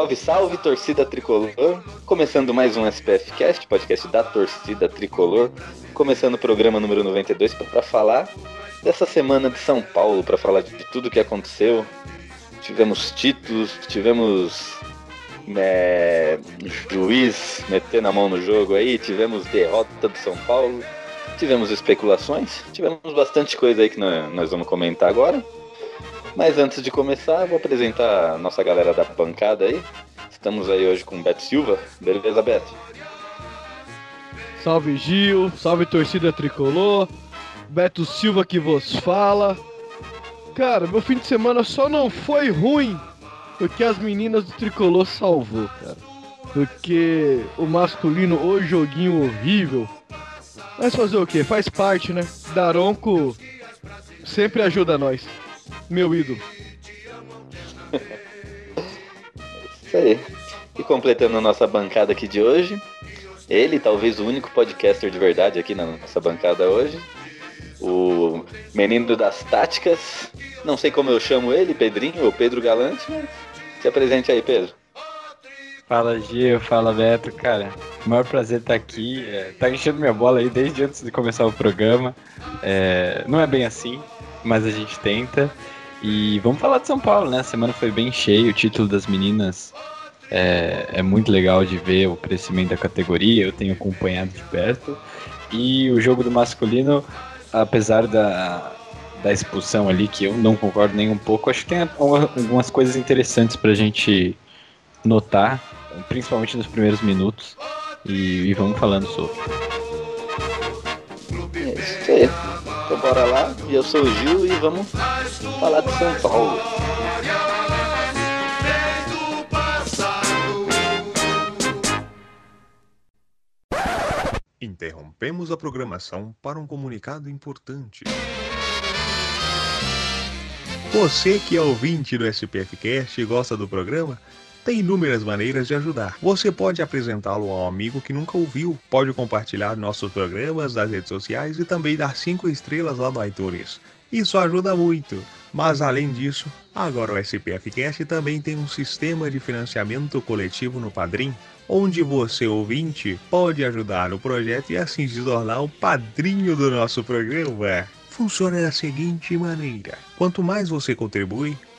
Salve, salve, torcida tricolor! Começando mais um SPF Cast, podcast da torcida tricolor. Começando o programa número 92 para falar dessa semana de São Paulo, para falar de tudo que aconteceu. Tivemos títulos, tivemos é, juiz metendo a mão no jogo aí, tivemos derrota do São Paulo, tivemos especulações, tivemos bastante coisa aí que nós vamos comentar agora. Mas antes de começar, vou apresentar a nossa galera da bancada aí. Estamos aí hoje com o Beto Silva. Beleza, Beto? Salve Gil, salve torcida tricolor. Beto Silva que vos fala. Cara, meu fim de semana só não foi ruim porque as meninas do tricolor salvou, cara. Porque o masculino, o joguinho horrível. Mas fazer o que? Faz parte, né? Daronco sempre ajuda nós. Meu ídolo. Isso aí. E completando a nossa bancada aqui de hoje, ele, talvez o único podcaster de verdade aqui na nossa bancada hoje, o menino das táticas, não sei como eu chamo ele, Pedrinho ou Pedro Galante, mas se apresente aí, Pedro. Fala, Gio, fala, Beto, cara. O maior prazer estar aqui. É, tá enchendo minha bola aí desde antes de começar o programa. É, não é bem assim, mas a gente tenta. E vamos falar de São Paulo, né? A semana foi bem cheia, o título das meninas é, é muito legal de ver o crescimento da categoria, eu tenho acompanhado de perto. E o jogo do masculino, apesar da, da expulsão ali, que eu não concordo nem um pouco, acho que tem algumas coisas interessantes pra gente notar, principalmente nos primeiros minutos, e, e vamos falando sobre. É isso aí. Então bora lá, eu sou o Gil e vamos falar de São Paulo. Interrompemos a programação para um comunicado importante. Você que é ouvinte do SPFcast e gosta do programa, tem inúmeras maneiras de ajudar. Você pode apresentá-lo a um amigo que nunca ouviu, pode compartilhar nossos programas nas redes sociais e também dar 5 estrelas lá no iTunes. Isso ajuda muito. Mas além disso, agora o SPFcast também tem um sistema de financiamento coletivo no Padrim, onde você ouvinte pode ajudar no projeto e assim se tornar o padrinho do nosso programa funciona da seguinte maneira: quanto mais você contribui,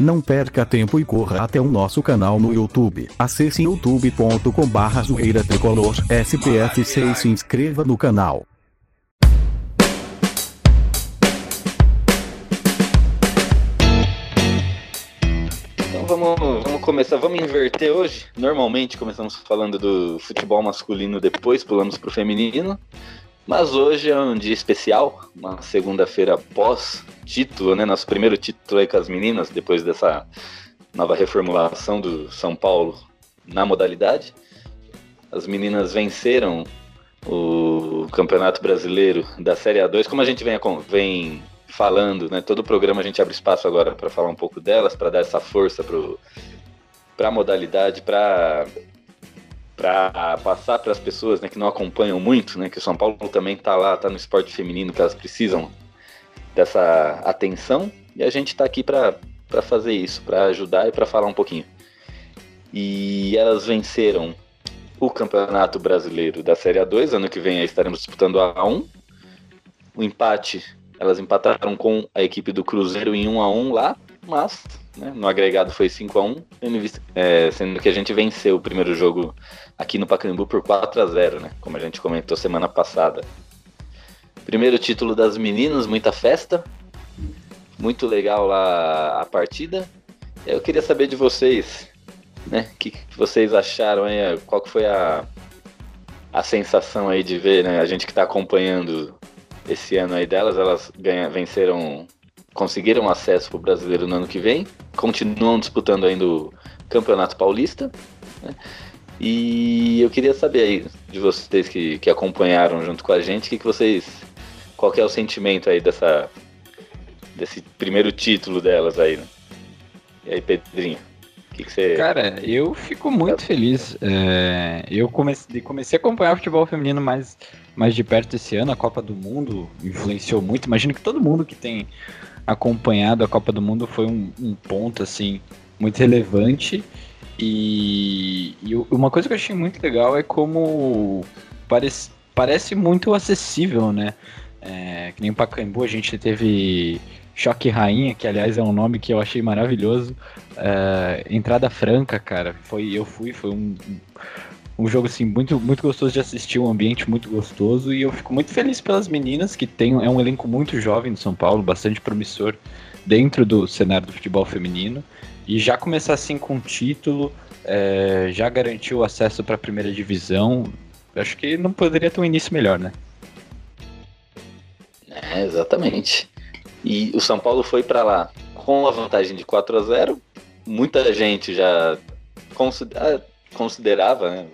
Não perca tempo e corra até o nosso canal no YouTube. Acesse youtube.com barra zoeira tricolor SPF6 e se inscreva no canal. Então vamos, vamos começar, vamos inverter hoje. Normalmente começamos falando do futebol masculino, depois pulamos pro feminino. Mas hoje é um dia especial, uma segunda-feira pós título, né? Nosso primeiro título aí com as meninas, depois dessa nova reformulação do São Paulo na modalidade. As meninas venceram o Campeonato Brasileiro da Série A2, como a gente vem, vem falando, né? Todo o programa a gente abre espaço agora para falar um pouco delas, para dar essa força para a modalidade, para para passar para as pessoas né, que não acompanham muito, né, que o São Paulo também está lá, está no esporte feminino, que elas precisam dessa atenção, e a gente está aqui para fazer isso, para ajudar e para falar um pouquinho. E elas venceram o Campeonato Brasileiro da Série A2, ano que vem estaremos disputando a A1. O empate, elas empataram com a equipe do Cruzeiro em 1 a 1 lá, mas né, no agregado foi 5 a 1 é, sendo que a gente venceu o primeiro jogo aqui no Pacaembu por 4 a 0 né, como a gente comentou semana passada. Primeiro título das meninas, muita festa, muito legal lá a partida. Eu queria saber de vocês, né, o que, que, vocês acharam aí, qual que foi a, a sensação aí de ver, né, a gente que está acompanhando esse ano aí delas, elas ganha, venceram conseguiram acesso para o brasileiro no ano que vem, continuam disputando ainda o Campeonato Paulista. Né? E eu queria saber aí de vocês que, que acompanharam junto com a gente, que, que vocês. Qual que é o sentimento aí dessa, desse primeiro título delas aí, né? E aí, Pedrinho? Que que você... Cara, eu fico muito feliz. É, eu comecei, comecei a acompanhar o futebol feminino mais, mais de perto esse ano. A Copa do Mundo influenciou muito. Imagino que todo mundo que tem acompanhado a Copa do Mundo foi um, um ponto assim muito relevante. E, e, uma coisa que eu achei muito legal é como parece, parece muito acessível, né? É, que nem Pacaembu a gente teve Choque Rainha, que aliás é um nome que eu achei maravilhoso. É, entrada franca, cara. Foi, eu fui, foi um, um jogo assim muito, muito gostoso de assistir, um ambiente muito gostoso e eu fico muito feliz pelas meninas que tem é um elenco muito jovem do São Paulo, bastante promissor dentro do cenário do futebol feminino e já começar assim com título, é, já garantiu acesso para a primeira divisão, acho que não poderia ter um início melhor, né? É, exatamente. E o São Paulo foi para lá com a vantagem de 4 a 0. Muita gente já considera, considerava né,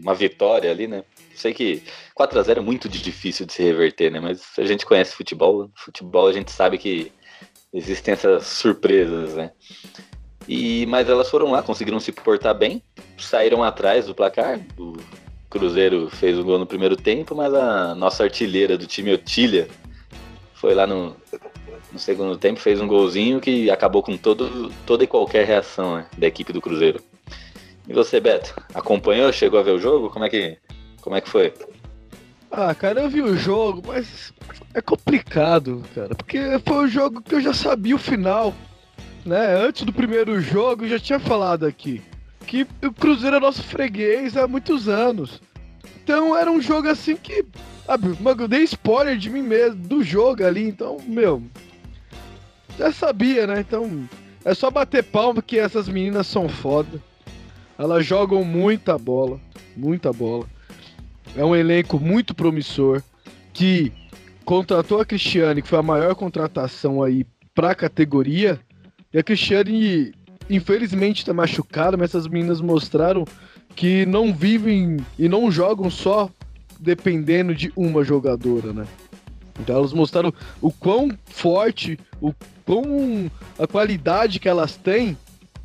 uma vitória ali, né? Sei que 4 a 0 é muito difícil de se reverter, né? Mas a gente conhece futebol, futebol a gente sabe que existem essas surpresas, né? E mas elas foram lá, conseguiram se portar bem, saíram atrás do placar. O Cruzeiro fez um gol no primeiro tempo, mas a nossa artilheira do time Otília foi lá no, no segundo tempo, fez um golzinho que acabou com todo, toda e qualquer reação né, da equipe do Cruzeiro. E você, Beto, acompanhou? Chegou a ver o jogo? Como é que, como é que foi? Ah, cara, eu vi o jogo, mas é complicado, cara, porque foi um jogo que eu já sabia o final, né? Antes do primeiro jogo, eu já tinha falado aqui que o Cruzeiro é nosso freguês há muitos anos. Então era um jogo assim que. Sabe, eu dei spoiler de mim mesmo, do jogo ali, então, meu. Já sabia, né? Então. É só bater palma que essas meninas são foda. Elas jogam muita bola, muita bola. É um elenco muito promissor que contratou a Cristiane, que foi a maior contratação aí para a categoria. E a Cristiane, infelizmente, está machucada, mas essas meninas mostraram que não vivem e não jogam só dependendo de uma jogadora, né? Então elas mostraram o quão forte, o quão a qualidade que elas têm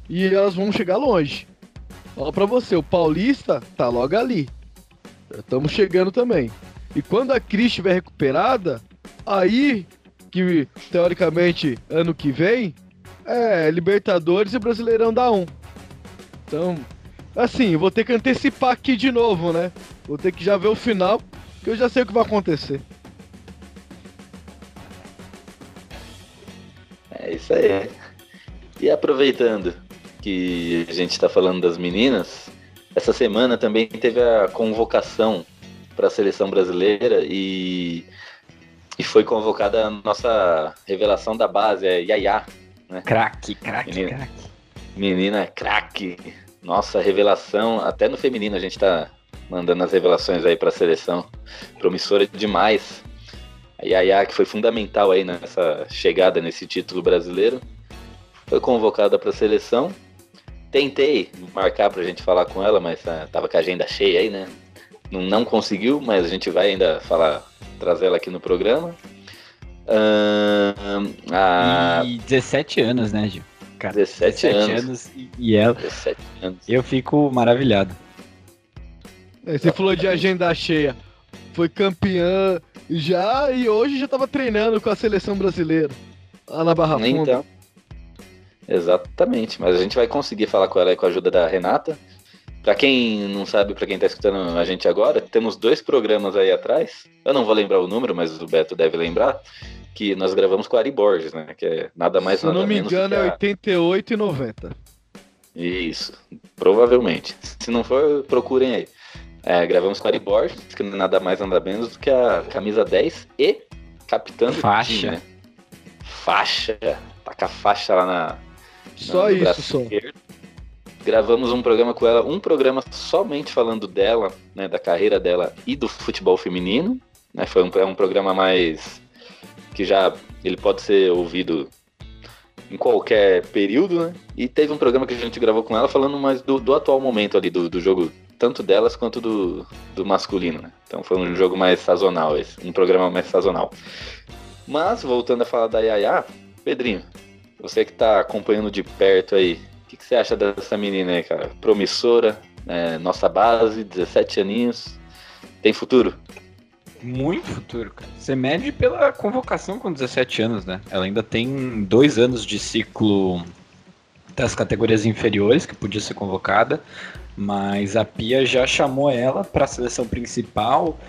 e elas vão chegar longe. Fala pra você, o Paulista tá logo ali. Estamos chegando também. E quando a Cris estiver recuperada, aí que teoricamente ano que vem é Libertadores e Brasileirão dá um. Então, assim, vou ter que antecipar aqui de novo, né? Vou ter que já ver o final, que eu já sei o que vai acontecer. É isso aí. E aproveitando, que a gente está falando das meninas, essa semana também teve a convocação para a seleção brasileira e, e foi convocada a nossa revelação da base, é Yaya. Né? Craque, craque, menina, craque. Menina craque. Nossa revelação, até no feminino a gente está mandando as revelações aí para a seleção. Promissora demais. A Yaya, que foi fundamental aí nessa chegada nesse título brasileiro, foi convocada para a seleção. Tentei marcar para a gente falar com ela, mas uh, tava com a agenda cheia aí, né? Não, não conseguiu, mas a gente vai ainda falar, trazer ela aqui no programa. Uh, a... E 17 anos, né, Gil? Cara, 17, 17 anos. anos e ela. 17 anos. Eu fico maravilhado. É, você falou de agenda cheia. Foi campeã já e hoje já tava treinando com a seleção brasileira. Lá na Barra Funda. Então. Exatamente, mas a gente vai conseguir falar com ela aí com a ajuda da Renata. Para quem não sabe, para quem tá escutando a gente agora, temos dois programas aí atrás. Eu não vou lembrar o número, mas o Beto deve lembrar que nós gravamos com a Ari Borges, né? Que é nada mais Se nada não me engano, é 88 e 90. Isso, provavelmente. Se não for, procurem aí. É, gravamos com a Ari Borges, que não é nada mais nada menos do que a camisa 10 e capitã do faixa. time, né? Faixa. Tá com a faixa lá na. Só isso, só. Esquerdo. Gravamos um programa com ela, um programa somente falando dela, né, da carreira dela e do futebol feminino. Né, foi um, é um programa mais que já ele pode ser ouvido em qualquer período, né? E teve um programa que a gente gravou com ela falando mais do, do atual momento ali, do, do jogo, tanto delas quanto do, do masculino, né? Então foi um jogo mais sazonal esse, um programa mais sazonal. Mas, voltando a falar da Yaya, Pedrinho, você que tá acompanhando de perto aí, o que, que, você acha dessa menina aí, cara? Promissora, é, nossa base, 17 aninhos, tem futuro? Muito futuro, cara. Você mede pela convocação com 17 anos, né? Ela ainda tem dois anos de ciclo das categorias inferiores que podia ser convocada, mas a Pia já chamou ela para a seleção principal.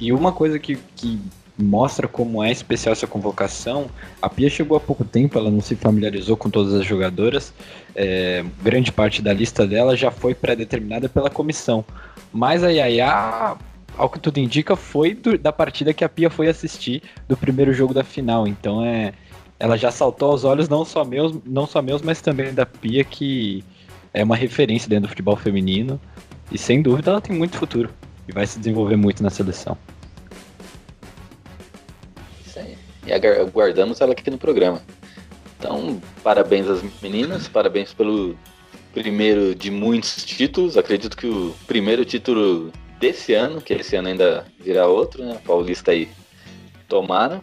E uma coisa que, que mostra como é especial essa convocação. A Pia chegou há pouco tempo, ela não se familiarizou com todas as jogadoras. É, grande parte da lista dela já foi pré-determinada pela comissão. Mas a Yaya ao que tudo indica, foi do, da partida que a Pia foi assistir do primeiro jogo da final. Então é, ela já saltou aos olhos não só meus, não só meus, mas também da Pia, que é uma referência dentro do futebol feminino. E sem dúvida ela tem muito futuro e vai se desenvolver muito na seleção. E aguardamos ela aqui no programa. Então, parabéns às meninas, parabéns pelo primeiro de muitos títulos. Acredito que o primeiro título desse ano, que esse ano ainda virá outro, né? Paulista aí tomara.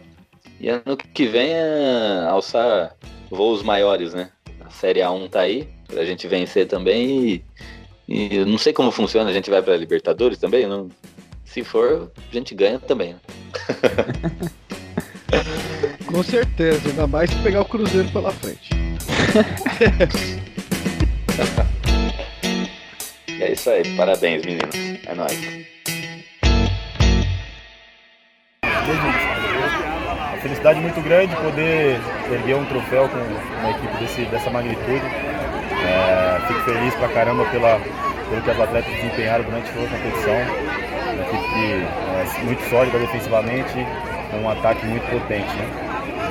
E ano que vem é alçar voos maiores, né? A Série A1 tá aí, pra gente vencer também. E, e não sei como funciona, a gente vai pra Libertadores também? Não, se for, a gente ganha também. Né? Com certeza, ainda mais se pegar o Cruzeiro pela frente. É isso aí, parabéns meninos. É nóis. Uma felicidade muito grande poder erguer um troféu com uma equipe desse, dessa magnitude. É, fico feliz pra caramba pela, pelo que as atletas desempenharam durante toda a competição. Uma equipe que é muito sólida defensivamente, com um ataque muito potente. Né?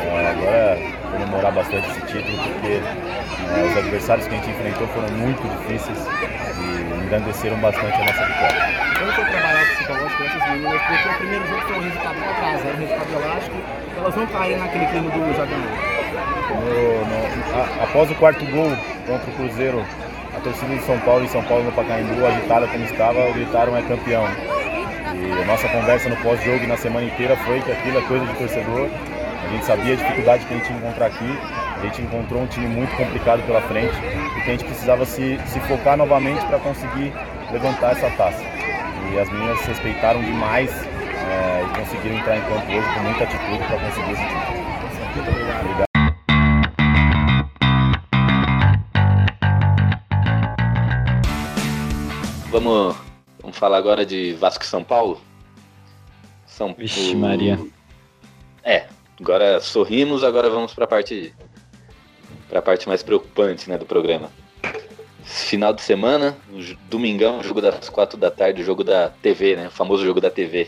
É, agora comemorar bastante esse título, porque é, os adversários que a gente enfrentou foram muito difíceis e engrandeceram bastante a nossa vitória. Como foi trabalhar psicológico dessas meninas? Porque o primeiro jogo foi um resultado para casa, era um resultado elástico, elas não caíram naquele clima do no, Após o quarto gol contra o Cruzeiro, a torcida de São Paulo e São Paulo no Pacaembu, agitada como estava, gritaram é campeão. E a nossa conversa no pós-jogo na semana inteira foi que aquilo é coisa de torcedor. A gente sabia a dificuldade que a gente ia encontrar aqui a gente encontrou um time muito complicado pela frente e que a gente precisava se, se focar novamente para conseguir levantar essa taça. E as meninas respeitaram demais é, e conseguiram entrar em campo hoje com muita atitude para conseguir esse título. Obrigado. Vamos, vamos falar agora de Vasco e São Paulo? São Vixe, Maria. É, agora sorrimos, agora vamos para a parte para a parte mais preocupante né, do programa. Final de semana, domingão, jogo das quatro da tarde, jogo da TV, né? O famoso jogo da TV.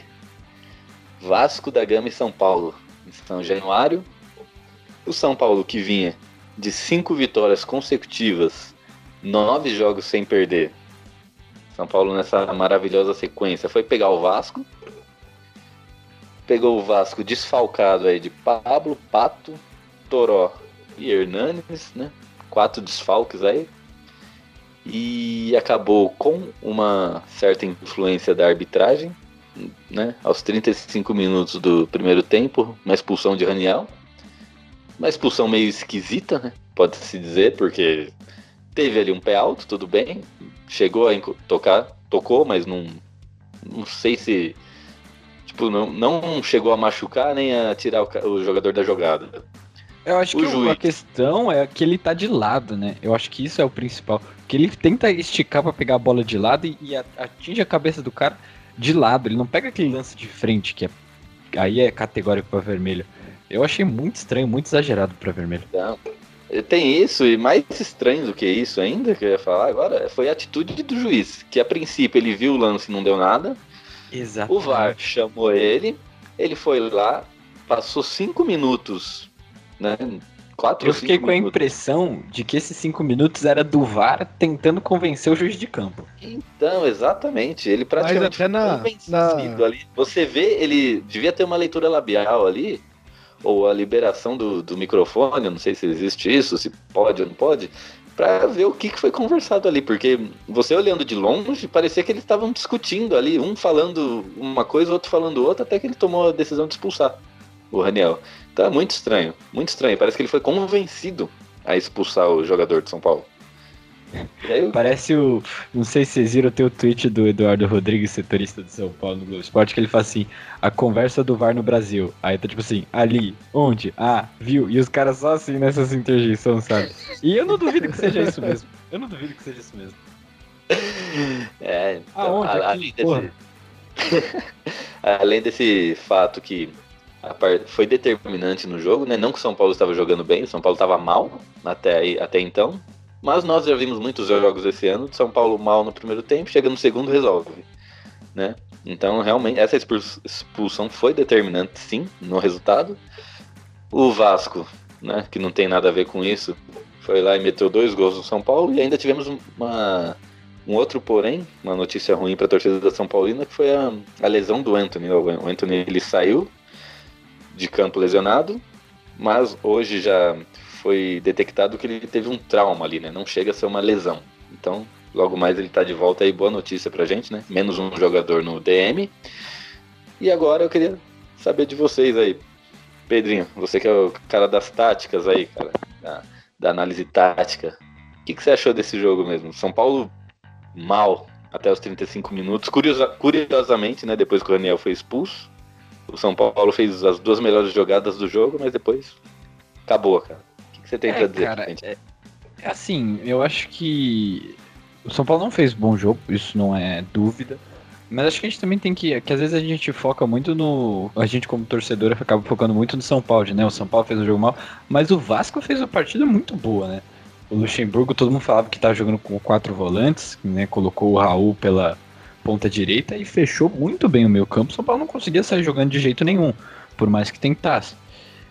Vasco da Gama e São Paulo, em São Januário. O São Paulo que vinha de cinco vitórias consecutivas, nove jogos sem perder, São Paulo nessa maravilhosa sequência foi pegar o Vasco. Pegou o Vasco desfalcado aí de Pablo, Pato, Toró e Hernanes, né? Quatro desfalques aí. E acabou com uma certa influência da arbitragem, né? Aos 35 minutos do primeiro tempo, uma expulsão de Raniel. Uma expulsão meio esquisita, né? Pode-se dizer, porque teve ali um pé alto, tudo bem. Chegou a tocar, tocou, mas não, não sei se. Tipo, não, não chegou a machucar nem a tirar o, o jogador da jogada. Eu acho O que juiz. a questão é que ele tá de lado, né? Eu acho que isso é o principal. Que ele tenta esticar pra pegar a bola de lado e, e atinge a cabeça do cara de lado. Ele não pega aquele lance de frente, que é, aí é categórico pra vermelho. Eu achei muito estranho, muito exagerado pra vermelho. Não. Tem isso, e mais estranho do que isso ainda, que eu ia falar agora, foi a atitude do juiz. Que a princípio ele viu o lance e não deu nada. Exato. O VAR chamou ele, ele foi lá, passou cinco minutos, né? Quatro Eu fiquei cinco com a minutos. impressão de que esses cinco minutos era do VAR tentando convencer o juiz de campo. Então, exatamente. Ele praticamente até na- convencido ali. Você vê, ele devia ter uma leitura labial ali, ou a liberação do, do microfone, não sei se existe isso, se pode ou não pode, pra ver o que, que foi conversado ali. Porque você olhando de longe, parecia que eles estavam discutindo ali, um falando uma coisa, outro falando outra, até que ele tomou a decisão de expulsar o Raniel. É muito estranho, muito estranho. Parece que ele foi convencido a expulsar o jogador de São Paulo. E aí, Parece o. Não sei se vocês viram, tem o tweet do Eduardo Rodrigues, setorista de São Paulo no Globo Esporte, que ele fala assim: a conversa do VAR no Brasil. Aí tá tipo assim, ali, onde? Ah, viu? E os caras só assim nessas interjeições, sabe? E eu não duvido que seja isso mesmo. Eu não duvido que seja isso mesmo. É, então, Aonde? a- além, desse, além desse fato que foi determinante no jogo, né? Não que o São Paulo estava jogando bem, o São Paulo estava mal até, aí- até então, mas nós já vimos muitos jogos esse ano, São Paulo mal no primeiro tempo, chega no segundo resolve, né? Então, realmente, essa expul- expulsão foi determinante, sim, no resultado. O Vasco, né, que não tem nada a ver com isso, foi lá e meteu dois gols no São Paulo e ainda tivemos uma, um outro porém, uma notícia ruim para a torcida da São Paulina, que foi a, a lesão do Anthony. O Anthony ele saiu de campo lesionado, mas hoje já foi detectado que ele teve um trauma ali, né? Não chega a ser uma lesão. Então, logo mais ele tá de volta aí, boa notícia pra gente, né? Menos um jogador no DM. E agora eu queria saber de vocês aí. Pedrinho, você que é o cara das táticas aí, cara, da, da análise tática. O que, que você achou desse jogo mesmo? São Paulo mal até os 35 minutos. Curiosa- curiosamente, né? Depois que o Raniel foi expulso, o São Paulo fez as duas melhores jogadas do jogo, mas depois acabou, cara. Você tem pra É, dizer? cara, pra gente? é, é assim, eu acho que o São Paulo não fez bom jogo, isso não é dúvida. Mas acho que a gente também tem que. Que às vezes a gente foca muito no. A gente, como torcedor, acaba focando muito no São Paulo, né? O São Paulo fez um jogo mal, mas o Vasco fez uma partida muito boa, né? O Luxemburgo, todo mundo falava que tava jogando com quatro volantes, né? Colocou o Raul pela ponta direita e fechou muito bem o meio campo. O São Paulo não conseguia sair jogando de jeito nenhum, por mais que tentasse.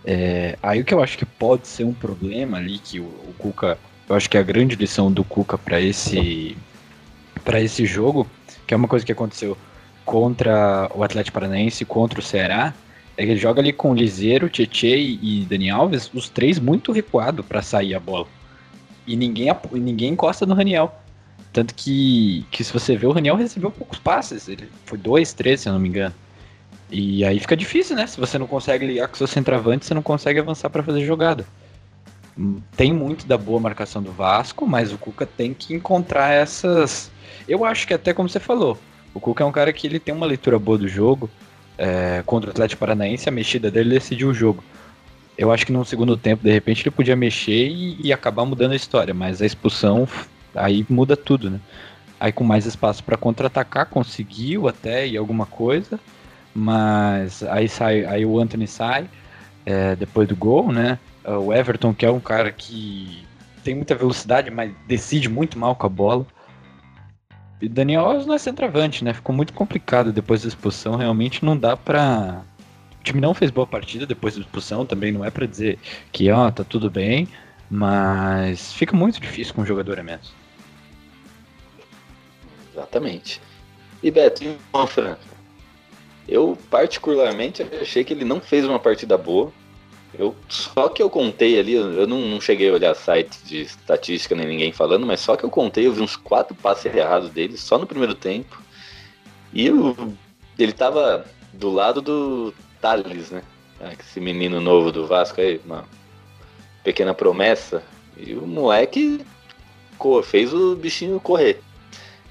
É, aí o que eu acho que pode ser um problema ali, que o, o Cuca. Eu acho que é a grande lição do Cuca para esse, para esse jogo, que é uma coisa que aconteceu contra o Atlético Paranaense, contra o Ceará, é que ele joga ali com Liseiro, Tietê e Dani Alves, os três muito recuado para sair a bola. E ninguém, ninguém encosta no Raniel. Tanto que, que se você vê, o Raniel recebeu poucos passes. Ele foi dois, três, se eu não me engano. E aí fica difícil, né? Se você não consegue ligar com seu centroavante, você não consegue avançar para fazer jogada. Tem muito da boa marcação do Vasco, mas o Cuca tem que encontrar essas. Eu acho que até como você falou, o Cuca é um cara que ele tem uma leitura boa do jogo. É, contra o Atlético Paranaense, a mexida dele decidiu o jogo. Eu acho que no segundo tempo, de repente, ele podia mexer e, e acabar mudando a história, mas a expulsão aí muda tudo, né? Aí com mais espaço para contra-atacar, conseguiu até e alguma coisa, mas aí sai, aí o Anthony sai é, depois do gol, né? O Everton, que é um cara que tem muita velocidade, mas decide muito mal com a bola. E Daniel Alves não é centroavante, né? Ficou muito complicado depois da expulsão. Realmente não dá pra. O time não fez boa partida depois da expulsão. Também não é pra dizer que, ó, tá tudo bem. Mas fica muito difícil com um jogador a menos. Exatamente. E Beto, e o Fran? Eu particularmente achei que ele não fez uma partida boa. Eu, só que eu contei ali, eu não, não cheguei a olhar site de estatística nem ninguém falando, mas só que eu contei, eu vi uns quatro passes errados dele só no primeiro tempo. E eu, ele tava do lado do Thales, né? Ah, Esse menino novo do Vasco aí, uma pequena promessa. E o moleque fez o bichinho correr.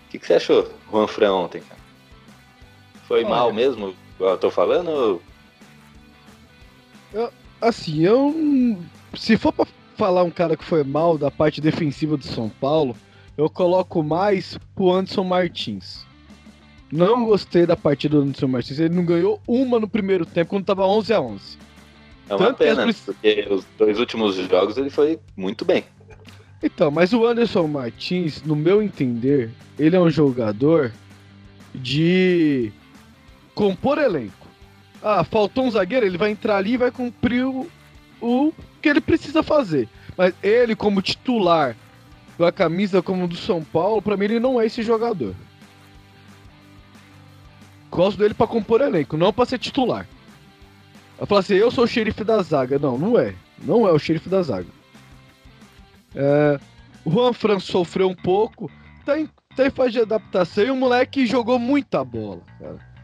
O que, que você achou, Juan Fran, ontem, cara? Foi Olha. mal mesmo, eu tô falando? Eu- assim, eu. não- Se for pra falar um cara que foi mal da parte defensiva do São Paulo, eu coloco mais pro Anderson Martins. Não gostei da partida do Anderson Martins. Ele não ganhou uma no primeiro tempo quando tava 11 a 11 É uma Tanto as pena, princ- porque os dois últimos jogos ele foi muito bem. Então, mas o Anderson Martins, no meu entender, ele é um jogador de compor elenco. Ah, faltou um zagueiro, ele vai entrar ali e vai cumprir o, o que ele precisa fazer. Mas ele, como titular, com a camisa como do São Paulo, pra mim ele não é esse jogador. Gosto dele pra compor elenco, não pra ser titular. Eu falo assim, eu sou o xerife da zaga. Não, não é. Não é o xerife da zaga. É, o Juan Fran sofreu um pouco, tá em, tá fase de adaptação e o moleque jogou muita bola, cara.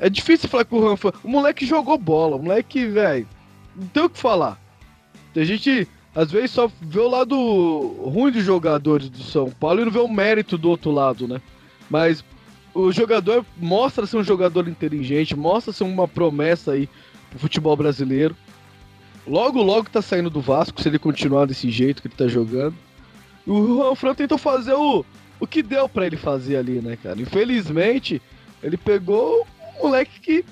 É difícil falar com o Juan Fran. O moleque jogou bola, o moleque, velho, não tem o que falar. A gente, às vezes, só vê o lado ruim dos jogadores do São Paulo e não vê o mérito do outro lado, né? Mas o jogador mostra ser um jogador inteligente, mostra ser uma promessa aí pro futebol brasileiro. Logo, logo tá saindo do Vasco, se ele continuar desse jeito que ele tá jogando. E o Juan Fran tentou fazer o, o que deu pra ele fazer ali, né, cara? Infelizmente, ele pegou moleque que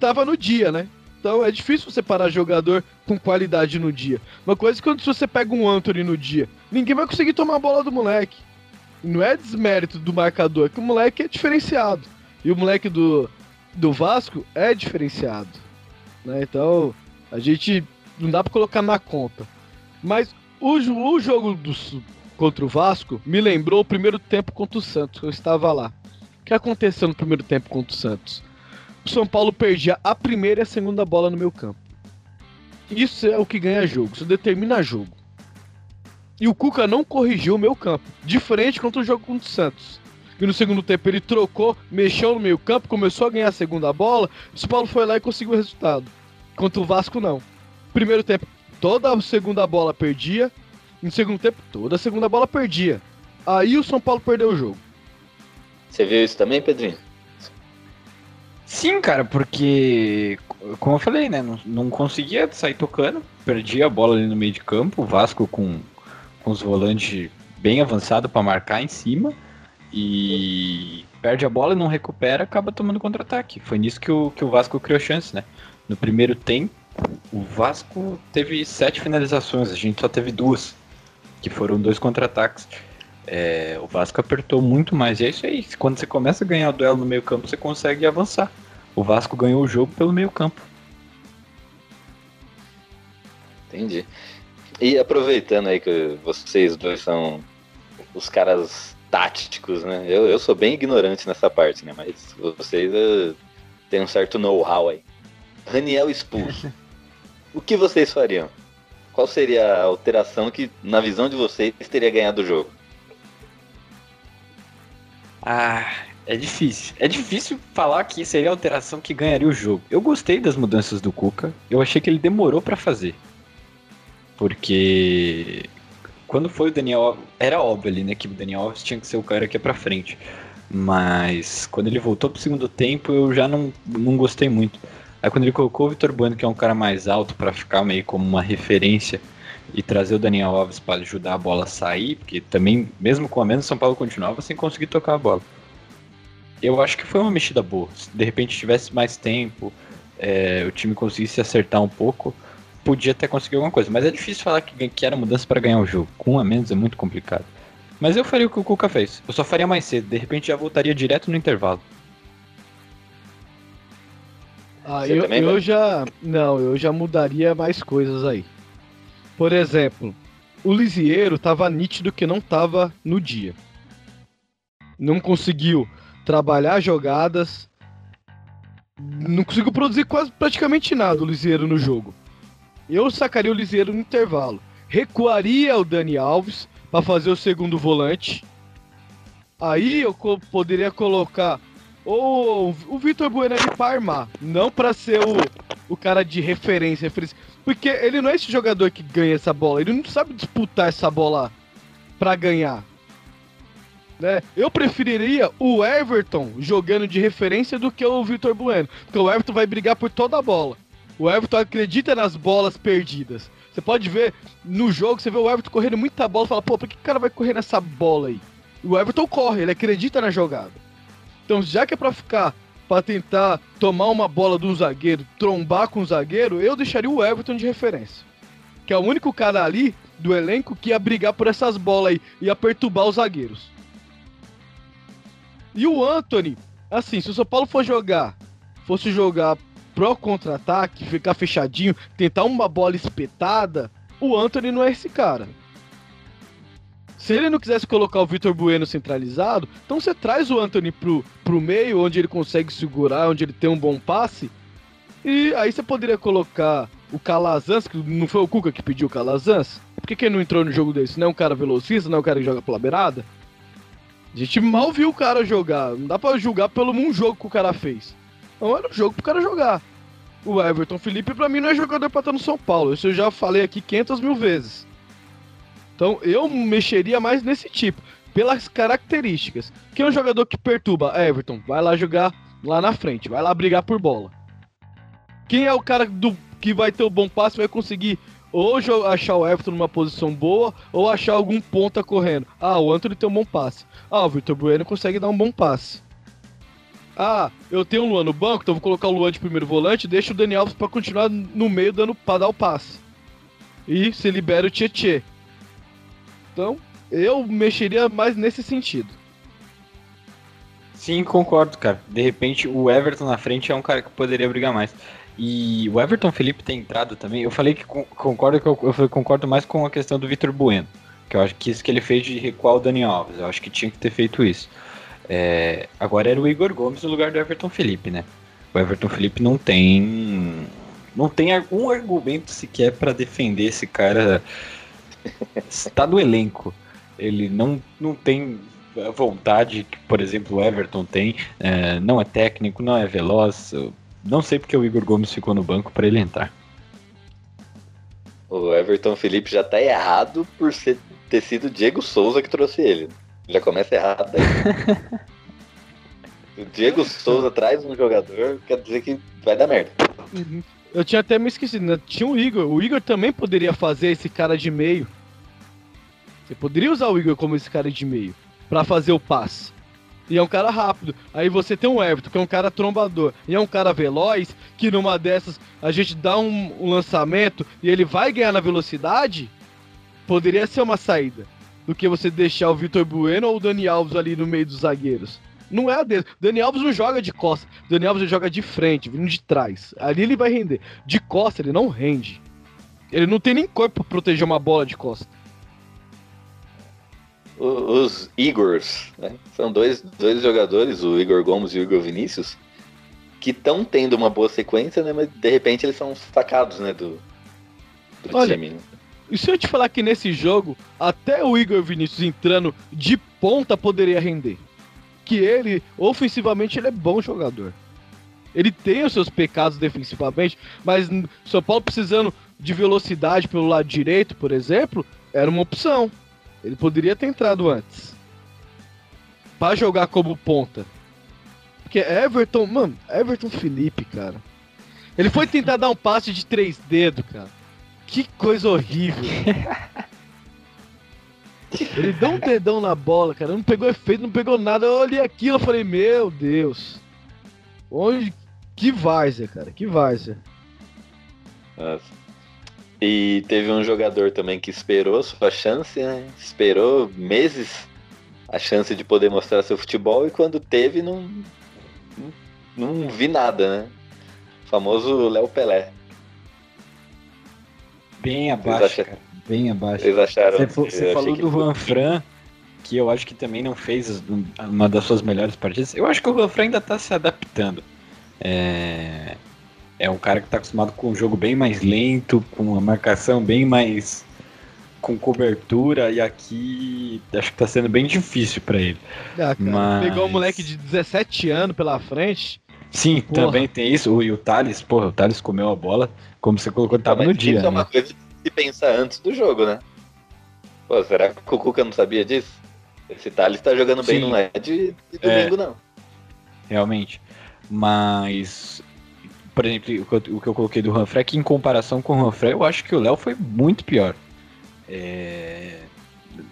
tava no dia, né? Então é difícil você parar jogador com qualidade no dia. Uma coisa é quando você pega um Anthony no dia, ninguém vai conseguir tomar a bola do moleque. Não é desmérito do marcador, é que o moleque é diferenciado. E o moleque do, do Vasco é diferenciado. Né? Então, a gente não dá pra colocar na conta. Mas o, o jogo do, contra o Vasco me lembrou o primeiro tempo contra o Santos. Eu estava lá. O que aconteceu no primeiro tempo contra o Santos? O São Paulo perdia a primeira e a segunda bola no meu campo. Isso é o que ganha jogo, isso determina jogo. E o Cuca não corrigiu o meu campo, de frente contra o jogo contra o Santos. E no segundo tempo ele trocou, mexeu no meio campo, começou a ganhar a segunda bola, o São Paulo foi lá e conseguiu o resultado. Contra o Vasco não. Primeiro tempo, toda a segunda bola perdia. No segundo tempo, toda a segunda bola perdia. Aí o São Paulo perdeu o jogo. Você viu isso também, Pedrinho? Sim, cara, porque, como eu falei, né, não, não conseguia sair tocando, perdia a bola ali no meio de campo, o Vasco com, com os volantes bem avançados para marcar em cima, e perde a bola e não recupera, acaba tomando contra-ataque. Foi nisso que o, que o Vasco criou chance, né? No primeiro tempo, o Vasco teve sete finalizações, a gente só teve duas, que foram dois contra-ataques. É, o Vasco apertou muito mais. E é isso aí. Quando você começa a ganhar o duelo no meio campo, você consegue avançar. O Vasco ganhou o jogo pelo meio campo. Entendi. E aproveitando aí que vocês dois são os caras táticos, né? Eu, eu sou bem ignorante nessa parte, né? Mas vocês eh, têm um certo know-how aí. Raniel expulso. o que vocês fariam? Qual seria a alteração que, na visão de vocês, teria ganhado o jogo? Ah, é difícil. É difícil falar que seria a alteração que ganharia o jogo. Eu gostei das mudanças do Cuca. Eu achei que ele demorou pra fazer. Porque quando foi o Daniel era óbvio ali, né, que o Daniel Alves tinha que ser o cara que ia pra frente. Mas quando ele voltou pro segundo tempo, eu já não, não gostei muito. Aí quando ele colocou o Vitor Bueno, que é um cara mais alto pra ficar meio como uma referência e trazer o Daniel Alves para ajudar a bola a sair, porque também, mesmo com a menos, São Paulo continuava sem conseguir tocar a bola. Eu acho que foi uma mexida boa. Se de repente tivesse mais tempo, é, o time conseguisse acertar um pouco, podia até conseguir alguma coisa. Mas é difícil falar que, que era mudança para ganhar o jogo. Com um a menos é muito complicado. Mas eu faria o que o Cuca fez. Eu só faria mais cedo. De repente já voltaria direto no intervalo. Ah, Você eu, também, eu já. Não, eu já mudaria mais coisas aí. Por exemplo, o Lisieiro tava nítido que não tava no dia. não conseguiu trabalhar jogadas, não conseguiu produzir quase praticamente nada o Lisieiro no jogo. Eu sacaria o Lisieiro no intervalo. Recuaria o Dani Alves para fazer o segundo volante. Aí eu co poderia colocar ou o Vitor Bueno ali pra armar, não para ser o, o cara de referência, referência. Porque ele não é esse jogador que ganha essa bola, ele não sabe disputar essa bola para ganhar. Né? Eu preferiria o Everton jogando de referência do que o Vitor Bueno. Porque o Everton vai brigar por toda a bola. O Everton acredita nas bolas perdidas. Você pode ver no jogo, você vê o Everton correndo muita bola e fala, pô, por que o cara vai correr nessa bola aí? O Everton corre, ele acredita na jogada. Então, já que é pra ficar, pra tentar tomar uma bola do zagueiro, trombar com o zagueiro, eu deixaria o Everton de referência. Que é o único cara ali do elenco que ia brigar por essas bolas aí, ia perturbar os zagueiros. E o Anthony, assim, se o São Paulo for jogar, fosse jogar pro contra-ataque, ficar fechadinho, tentar uma bola espetada, o Anthony não é esse cara. Se ele não quisesse colocar o Vitor Bueno centralizado, então você traz o Anthony pro, pro meio, onde ele consegue segurar, onde ele tem um bom passe. E aí você poderia colocar o Calazans, que não foi o Cuca que pediu o Calazans? Por que, que ele não entrou no jogo desse? Não é um cara velocista, não é um cara que joga pela beirada? A gente mal viu o cara jogar. Não dá pra julgar pelo um jogo que o cara fez. Não era um jogo pro cara jogar. O Everton Felipe, pra mim, não é jogador pra estar no São Paulo. Isso eu já falei aqui 500 mil vezes. Então eu mexeria mais nesse tipo, pelas características. Quem é um jogador que perturba? Everton, vai lá jogar lá na frente, vai lá brigar por bola. Quem é o cara do que vai ter o bom passe, vai conseguir ou achar o Everton numa posição boa, ou achar algum ponta correndo. Ah, o Anthony tem um bom passe. Ah, o Vitor Bueno consegue dar um bom passe. Ah, eu tenho o Luan no banco, então vou colocar o Luan de primeiro volante, deixa o Dani Alves para continuar no meio dando para dar o passe. E se libera o Tietê. Então, eu mexeria mais nesse sentido. Sim, concordo, cara. De repente, o Everton na frente é um cara que poderia brigar mais. E o Everton Felipe tem entrado também. Eu falei que concordo que eu, eu concordo mais com a questão do Vitor Bueno. Que eu acho que isso que ele fez de recuar o Dani Alves. Eu acho que tinha que ter feito isso. É, agora era o Igor Gomes no lugar do Everton Felipe, né? O Everton Felipe não tem. Não tem um argumento sequer para defender esse cara está no elenco. Ele não, não tem a vontade que, por exemplo, o Everton tem. É, não é técnico, não é veloz. Não sei porque o Igor Gomes ficou no banco para ele entrar. O Everton Felipe já tá errado por ser, ter sido o Diego Souza que trouxe ele. Já começa errado aí. o Diego Souza traz um jogador, quer dizer que vai dar merda. Uhum. Eu tinha até me esquecido, né? Tinha o Igor. O Igor também poderia fazer esse cara de meio. Você poderia usar o Igor como esse cara de meio para fazer o passe. E é um cara rápido. Aí você tem um Everton, que é um cara trombador. E é um cara veloz, que numa dessas a gente dá um, um lançamento e ele vai ganhar na velocidade. Poderia ser uma saída. Do que você deixar o Vitor Bueno ou o Dani Alves ali no meio dos zagueiros. Não é a dele. Dani Alves não joga de costa. Dani Alves joga de frente, vindo de trás. Ali ele vai render. De costa ele não rende. Ele não tem nem corpo pra proteger uma bola de costa. Os Igors, né? São dois, dois jogadores, o Igor Gomes e o Igor Vinícius, que estão tendo uma boa sequência, né? Mas de repente eles são sacados, né? Do, do Olha, time. Né? E se eu te falar que nesse jogo, até o Igor Vinícius entrando de ponta poderia render que ele, ofensivamente, ele é bom jogador. Ele tem os seus pecados defensivamente, mas São Paulo precisando de velocidade pelo lado direito, por exemplo, era uma opção. Ele poderia ter entrado antes. para jogar como ponta. Porque Everton, mano, Everton Felipe, cara. Ele foi tentar dar um passe de três dedos, cara. Que coisa horrível. Ele deu um dedão na bola, cara. Não pegou efeito, não pegou nada. Eu olhei aquilo e falei, meu Deus. Onde. Que várzea, cara. Que várzea. Nossa. E teve um jogador também que esperou sua chance, né? Esperou meses a chance de poder mostrar seu futebol e quando teve não. Não, não vi nada, né? O famoso Léo Pelé. Bem abaixo, cara bem abaixo. Vocês acharam? Você, você falou do Juan Fran. que eu acho que também não fez uma das suas melhores partidas. Eu acho que o Juanfran ainda tá se adaptando. É, é um cara que tá acostumado com um jogo bem mais lento, com uma marcação bem mais com cobertura e aqui acho que tá sendo bem difícil para ele. Ah, Mas... Pegou um moleque de 17 anos pela frente. Sim, porra. também tem isso. O, e o Thales, porra, o Thales comeu a bola, como você colocou, tava no dia. Isso né? é uma coisa de pensar antes do jogo, né? Pô, será que o Cuca não sabia disso? Esse Thales tá jogando bem, Sim. não é de, de domingo, é, não. Realmente. Mas, por exemplo, o que eu, coloquei do Ranfré, que em comparação com o Ranfré, eu acho que o Léo foi muito pior. É,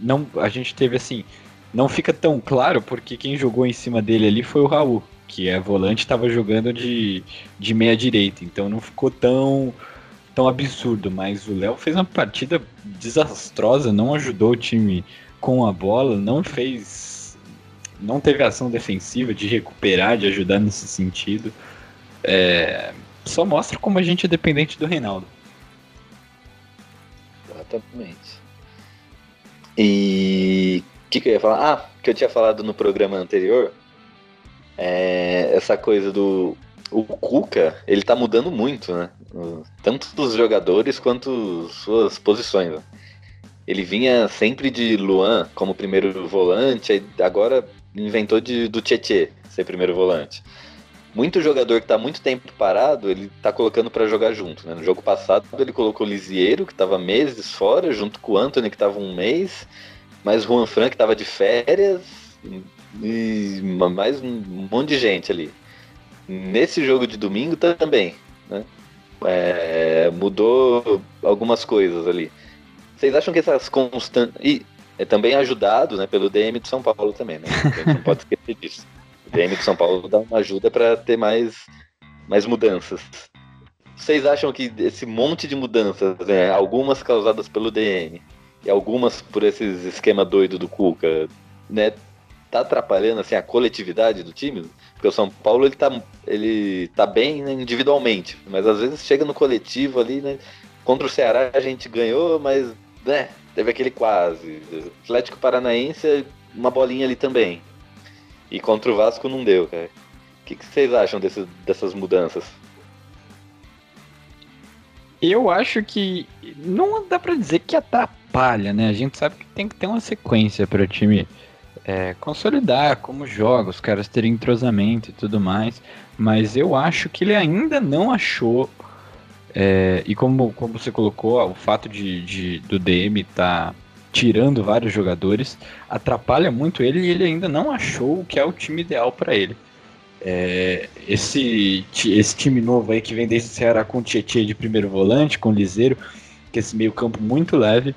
não, a gente teve assim, não fica tão claro porque quem jogou em cima dele ali foi o Raul, que é volante, estava jogando de, de meia direita, então não ficou tão tão absurdo, mas o Léo fez uma partida desastrosa, não ajudou o time com a bola, não fez não teve ação defensiva de recuperar, de ajudar nesse sentido. É, só mostra como a gente é dependente do Reinaldo. Exatamente. E o que, que eu ia falar? Ah, que eu tinha falado no programa anterior. É essa coisa do. O Cuca, ele tá mudando muito, né? Tanto dos jogadores quanto suas posições. Né? Ele vinha sempre de Luan como primeiro volante, agora inventou de, do Tietê ser primeiro volante muito jogador que está muito tempo parado, ele está colocando para jogar junto. Né? No jogo passado, ele colocou o Lisieiro, que estava meses fora, junto com o Anthony, que estava um mês, mais Juan Fran, que estava de férias, e mais um monte de gente ali. Nesse jogo de domingo também, né? É, mudou algumas coisas ali. Vocês acham que essas constantes. E é também ajudado né, pelo DM de São Paulo também, né? A gente não pode esquecer disso. O DM de São Paulo dá uma ajuda para ter mais, mais mudanças. Vocês acham que esse monte de mudanças, né, algumas causadas pelo DM e algumas por esses esquema doido do Cuca, né, tá atrapalhando assim a coletividade do time? Porque o São Paulo ele tá, ele tá bem né, individualmente, mas às vezes chega no coletivo ali, né? Contra o Ceará a gente ganhou, mas né, teve aquele quase. Atlético Paranaense, uma bolinha ali também. E contra o Vasco não deu, cara. O que, que vocês acham desse, dessas mudanças? Eu acho que não dá para dizer que atrapalha, né? A gente sabe que tem que ter uma sequência para o time é, consolidar como joga, os caras terem entrosamento e tudo mais. Mas eu acho que ele ainda não achou. É, e como, como você colocou, o fato de, de do DM estar tá tirando vários jogadores, atrapalha muito ele e ele ainda não achou o que é o time ideal para ele. É, esse, esse time novo aí que vem desde o Ceará com o Tietchan de primeiro volante, com o Liseiro, que é esse meio campo muito leve,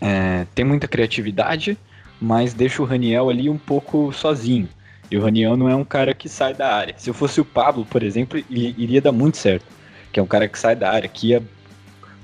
é, tem muita criatividade, mas deixa o Raniel ali um pouco sozinho. E o Raniel não é um cara que sai da área. Se eu fosse o Pablo, por exemplo, iria dar muito certo. Que é um cara que sai da área, que ia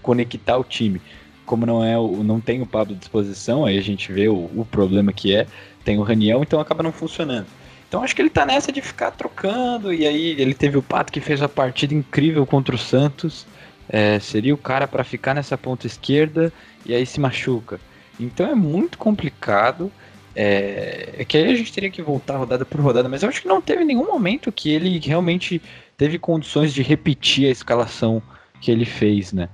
conectar o time como não é o, não tem o Pablo à disposição, aí a gente vê o, o problema que é, tem o Raniel, então acaba não funcionando. Então acho que ele tá nessa de ficar trocando, e aí ele teve o Pato que fez a partida incrível contra o Santos, é, seria o cara para ficar nessa ponta esquerda, e aí se machuca. Então é muito complicado, é, é, que aí a gente teria que voltar rodada por rodada, mas eu acho que não teve nenhum momento que ele realmente teve condições de repetir a escalação que ele fez, né?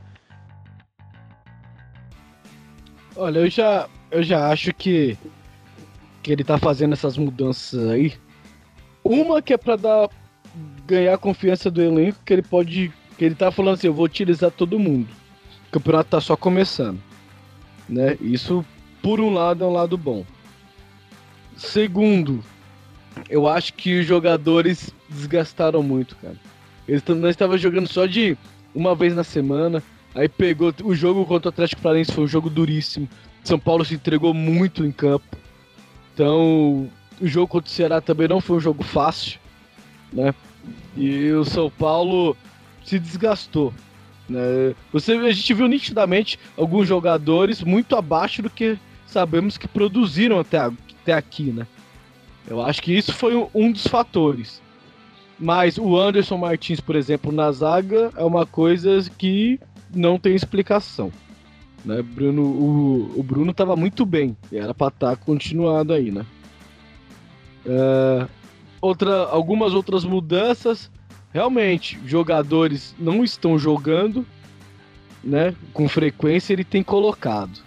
Olha, eu já, eu já acho que, que ele tá fazendo essas mudanças aí. Uma que é pra dar ganhar a confiança do elenco, que ele pode. Que ele tá falando assim, eu vou utilizar todo mundo. O campeonato tá só começando. Né? Isso, por um lado, é um lado bom. Segundo, eu acho que os jogadores desgastaram muito, cara. Eles estavam jogando só de uma vez na semana. Aí pegou o jogo contra o Atlético Paranaense foi um jogo duríssimo. São Paulo se entregou muito em campo. Então, o jogo contra o Ceará também não foi um jogo fácil, né? E o São Paulo se desgastou. Né? Você, a gente viu nitidamente alguns jogadores muito abaixo do que sabemos que produziram até, até aqui, né? Eu acho que isso foi um dos fatores. Mas o Anderson Martins, por exemplo, na zaga, é uma coisa que não tem explicação. Né? Bruno, o, o Bruno tava muito bem. Era pra estar tá continuado aí, né? É, outra, algumas outras mudanças. Realmente, jogadores não estão jogando, né? Com frequência ele tem colocado.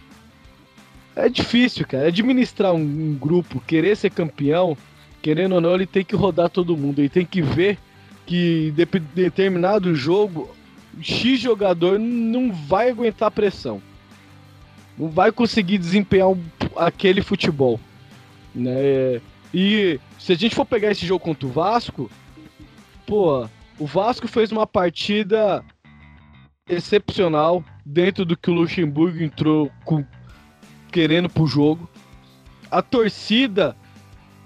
É difícil, cara. Administrar um, um grupo, querer ser campeão, querendo ou não, ele tem que rodar todo mundo. Ele tem que ver que de, determinado jogo, X jogador não vai aguentar pressão. Não vai conseguir desempenhar um, aquele futebol. Né? E se a gente for pegar esse jogo contra o Vasco, pô, o Vasco fez uma partida excepcional dentro do que o Luxemburgo entrou com, querendo pro jogo. A torcida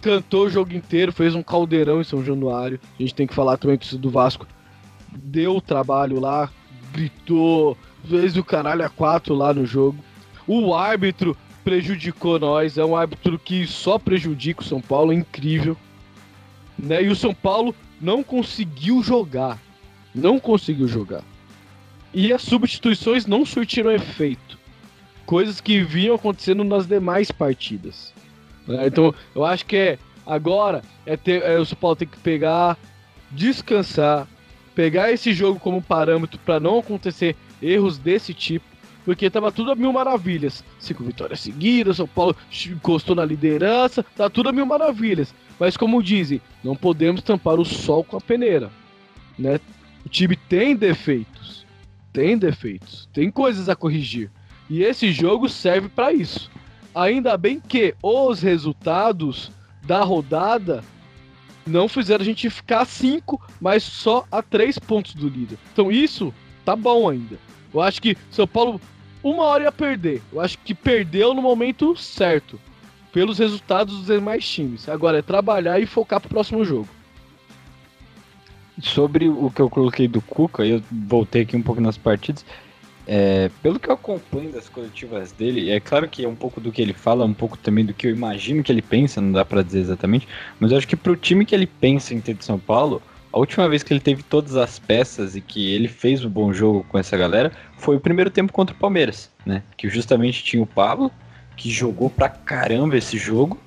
cantou o jogo inteiro, fez um caldeirão em São Januário. A gente tem que falar também do Vasco deu trabalho lá, gritou, fez o caralho a quatro lá no jogo. O árbitro prejudicou nós, é um árbitro que só prejudica o São Paulo, é incrível. Né? E o São Paulo não conseguiu jogar. Não conseguiu jogar. E as substituições não surtiram efeito. Coisas que vinham acontecendo nas demais partidas. Né? Então, eu acho que é agora é ter, é, o São Paulo tem que pegar, descansar, pegar esse jogo como parâmetro para não acontecer erros desse tipo, porque tava tudo a mil maravilhas. Cinco vitórias seguidas, São Paulo encostou na liderança, tá tudo a mil maravilhas. Mas como dizem, não podemos tampar o sol com a peneira, né? O time tem defeitos, tem defeitos, tem coisas a corrigir. E esse jogo serve para isso. Ainda bem que os resultados da rodada não fizeram a gente ficar a 5, mas só a 3 pontos do líder. Então isso tá bom ainda. Eu acho que São Paulo uma hora ia perder. Eu acho que perdeu no momento certo. Pelos resultados dos demais times. Agora é trabalhar e focar pro próximo jogo. Sobre o que eu coloquei do Cuca, eu voltei aqui um pouco nas partidas. É, pelo que eu acompanho das coletivas dele, é claro que é um pouco do que ele fala, um pouco também do que eu imagino que ele pensa, não dá para dizer exatamente, mas eu acho que pro time que ele pensa em ter de São Paulo, a última vez que ele teve todas as peças e que ele fez um bom jogo com essa galera foi o primeiro tempo contra o Palmeiras, né? Que justamente tinha o Pablo, que jogou pra caramba esse jogo,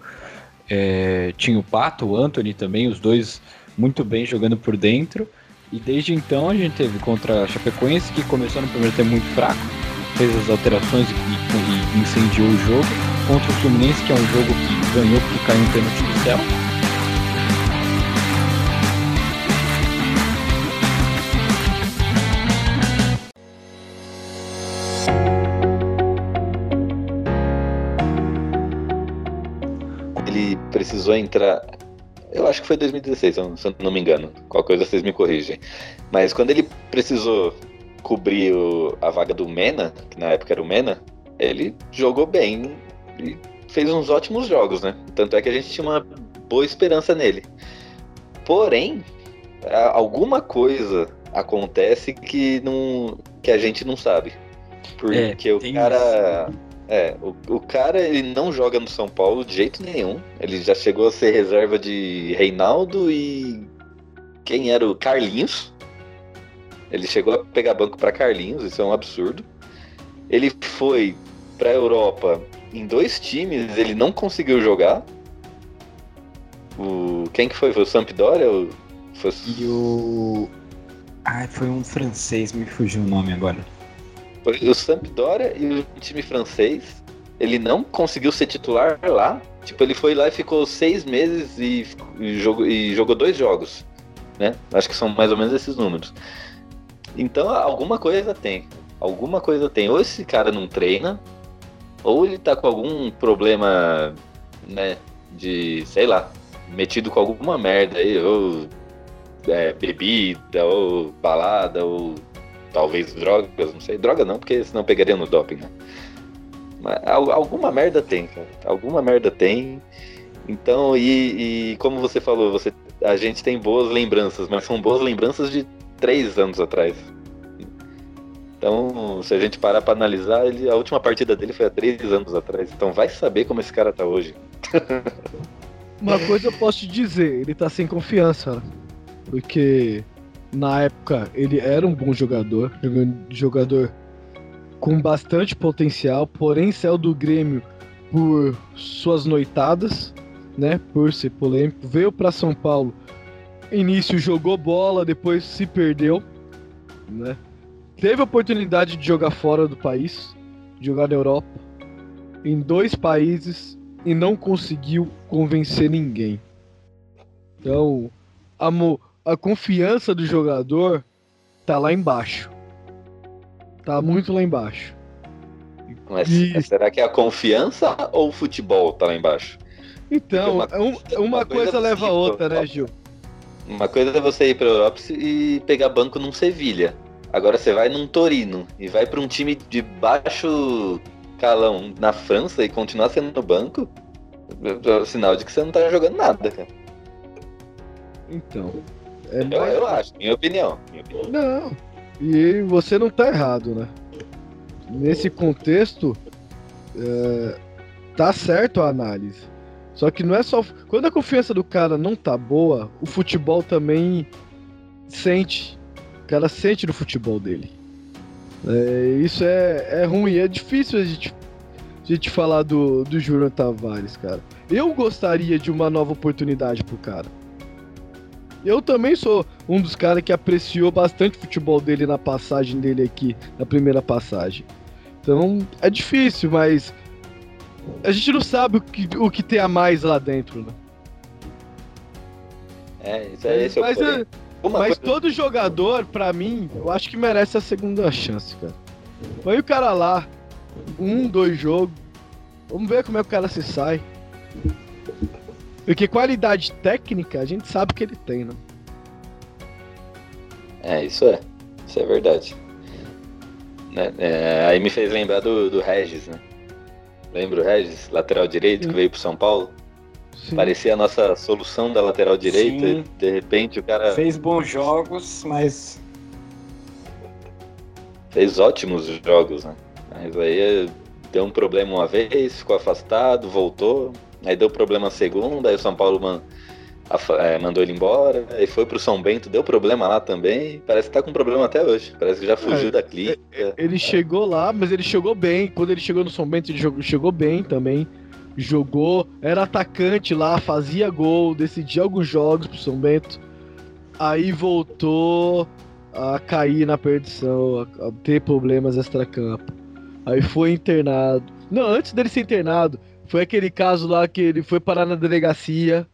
é, tinha o Pato, o Anthony também, os dois muito bem jogando por dentro. E desde então a gente teve contra a Chapecoense, que começou no primeiro tempo muito fraco, fez as alterações e, e, e incendiou o jogo. Contra o Fluminense, que é um jogo que ganhou porque caiu um pênalti do céu. Ele precisou entrar eu acho que foi 2016, se eu não me engano. Qual coisa vocês me corrigem. Mas quando ele precisou cobrir o, a vaga do Mena, que na época era o Mena, ele jogou bem e fez uns ótimos jogos, né? Tanto é que a gente tinha uma boa esperança nele. Porém, alguma coisa acontece que, não, que a gente não sabe. Porque é, o cara. Isso é, o, o cara ele não joga no São Paulo de jeito nenhum. Ele já chegou a ser reserva de Reinaldo e quem era o Carlinhos. Ele chegou a pegar banco para Carlinhos, isso é um absurdo. Ele foi para Europa em dois times, ele não conseguiu jogar. O quem que foi? Foi o Sampdoria? Foi... E o Ai, foi um francês, me fugiu o nome agora. O Sampdoria e o time francês. Ele não conseguiu ser titular lá. Tipo, ele foi lá e ficou seis meses e, e, jogou, e jogou dois jogos. Né? Acho que são mais ou menos esses números. Então, alguma coisa tem. Alguma coisa tem. Ou esse cara não treina, ou ele tá com algum problema, né, de, sei lá, metido com alguma merda aí, ou é, bebida, ou balada, ou talvez drogas, não sei. Droga não, porque senão pegaria no doping, né? Mas alguma merda tem, cara. Alguma merda tem. Então, e, e, como você falou, você, a gente tem boas lembranças, mas são boas lembranças de três anos atrás. Então, se a gente parar pra analisar, ele, a última partida dele foi há três anos atrás. Então vai saber como esse cara tá hoje. Uma coisa eu posso te dizer, ele tá sem confiança. Porque na época ele era um bom jogador, jogador com bastante potencial, porém saiu do Grêmio por suas noitadas, né? Por ser polêmico. Veio para São Paulo, início jogou bola, depois se perdeu, né? Teve a oportunidade de jogar fora do país, jogar na Europa, em dois países e não conseguiu convencer ninguém. Então, a, a confiança do jogador tá lá embaixo. Tá muito lá embaixo. Mas e... será que é a confiança ou o futebol tá lá embaixo? Então, uma, é uma, coisa, coisa leva a outra, né, Gil? Uma coisa é você ir para Europa e pegar banco num Sevilha. Agora você vai num Torino e vai para um time de baixo calão na França e continuar sendo no banco, é sinal de que você não tá jogando nada, cara. Então. É eu, mais... eu acho, minha opinião, minha opinião. Não. E você não tá errado, né? Nesse contexto, é, tá certo a análise. Só que não é só. Quando a confiança do cara não tá boa, o futebol também sente. O cara sente no futebol dele. É, isso é, é ruim. É difícil a gente, a gente falar do, do Júnior Tavares, cara. Eu gostaria de uma nova oportunidade pro cara. Eu também sou um dos caras que apreciou bastante o futebol dele na passagem dele aqui, na primeira passagem. Então é difícil, mas a gente não sabe o que, o que tem a mais lá dentro, né? É, isso é esse mas, é, mas todo jogador, pra mim, eu acho que merece a segunda chance, cara. Põe o cara lá, um, dois jogos, vamos ver como é que o cara se sai. Porque qualidade técnica a gente sabe que ele tem, né? É, isso é. Isso é verdade. Né? É, aí me fez lembrar do, do Regis, né? Lembra o Regis, lateral direito, Sim. que veio pro São Paulo? Sim. Parecia a nossa solução da lateral direita. E de repente o cara. Fez bons jogos, mas. Fez ótimos jogos, né? Mas aí deu um problema uma vez, ficou afastado, voltou. Aí deu problema a segunda, aí o São Paulo man... é, mandou ele embora, aí foi pro São Bento, deu problema lá também. Parece que tá com problema até hoje. Parece que já fugiu é, da clínica. É, ele chegou lá, mas ele chegou bem. Quando ele chegou no São Bento, ele jogou, chegou bem também. Jogou, era atacante lá, fazia gol, decidia alguns jogos pro São Bento. Aí voltou a cair na perdição, a, a ter problemas extra-campo. Aí foi internado. Não, antes dele ser internado, foi aquele caso lá que ele foi parar na delegacia.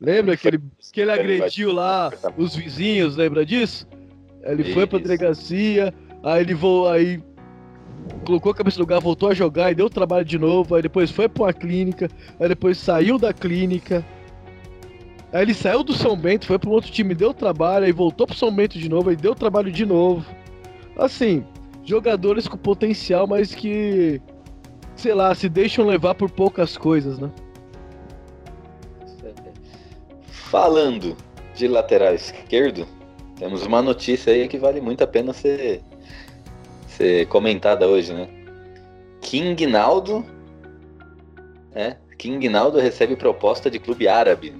Lembra que ele, que ele agrediu lá os vizinhos, lembra disso? Ele foi pra delegacia, aí ele voou, aí colocou a cabeça no lugar, voltou a jogar e deu trabalho de novo, aí depois foi pra uma clínica, aí depois saiu da clínica. Aí ele saiu do São Bento, foi para um outro time, deu trabalho, aí voltou pro São Bento de novo, aí deu trabalho de novo. Assim, jogadores com potencial, mas que sei lá, se deixam levar por poucas coisas, né? Falando de lateral esquerdo, temos uma notícia aí que vale muito a pena ser, ser comentada hoje, né? King Naldo, é, King Naldo recebe proposta de clube árabe.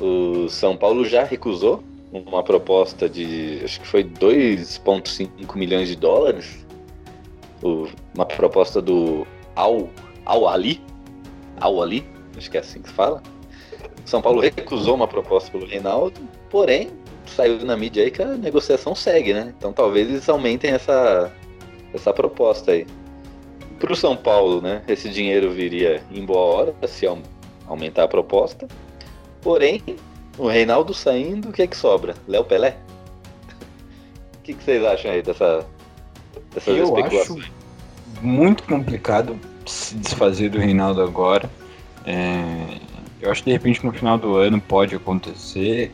O São Paulo já recusou uma proposta de, acho que foi 2,5 milhões de dólares uma proposta do Al, Al Ali, Al Ali, acho que é assim que se fala. São Paulo recusou uma proposta pelo Reinaldo, porém saiu na mídia aí que a negociação segue, né? Então talvez eles aumentem essa, essa proposta aí. Para o São Paulo, né? Esse dinheiro viria em boa hora se aumentar a proposta. Porém, o Reinaldo saindo, o que é que sobra? Léo Pelé? O que, que vocês acham aí dessa, dessas eu. Acho muito complicado se desfazer do Reinaldo agora. É, eu acho que de repente no final do ano pode acontecer.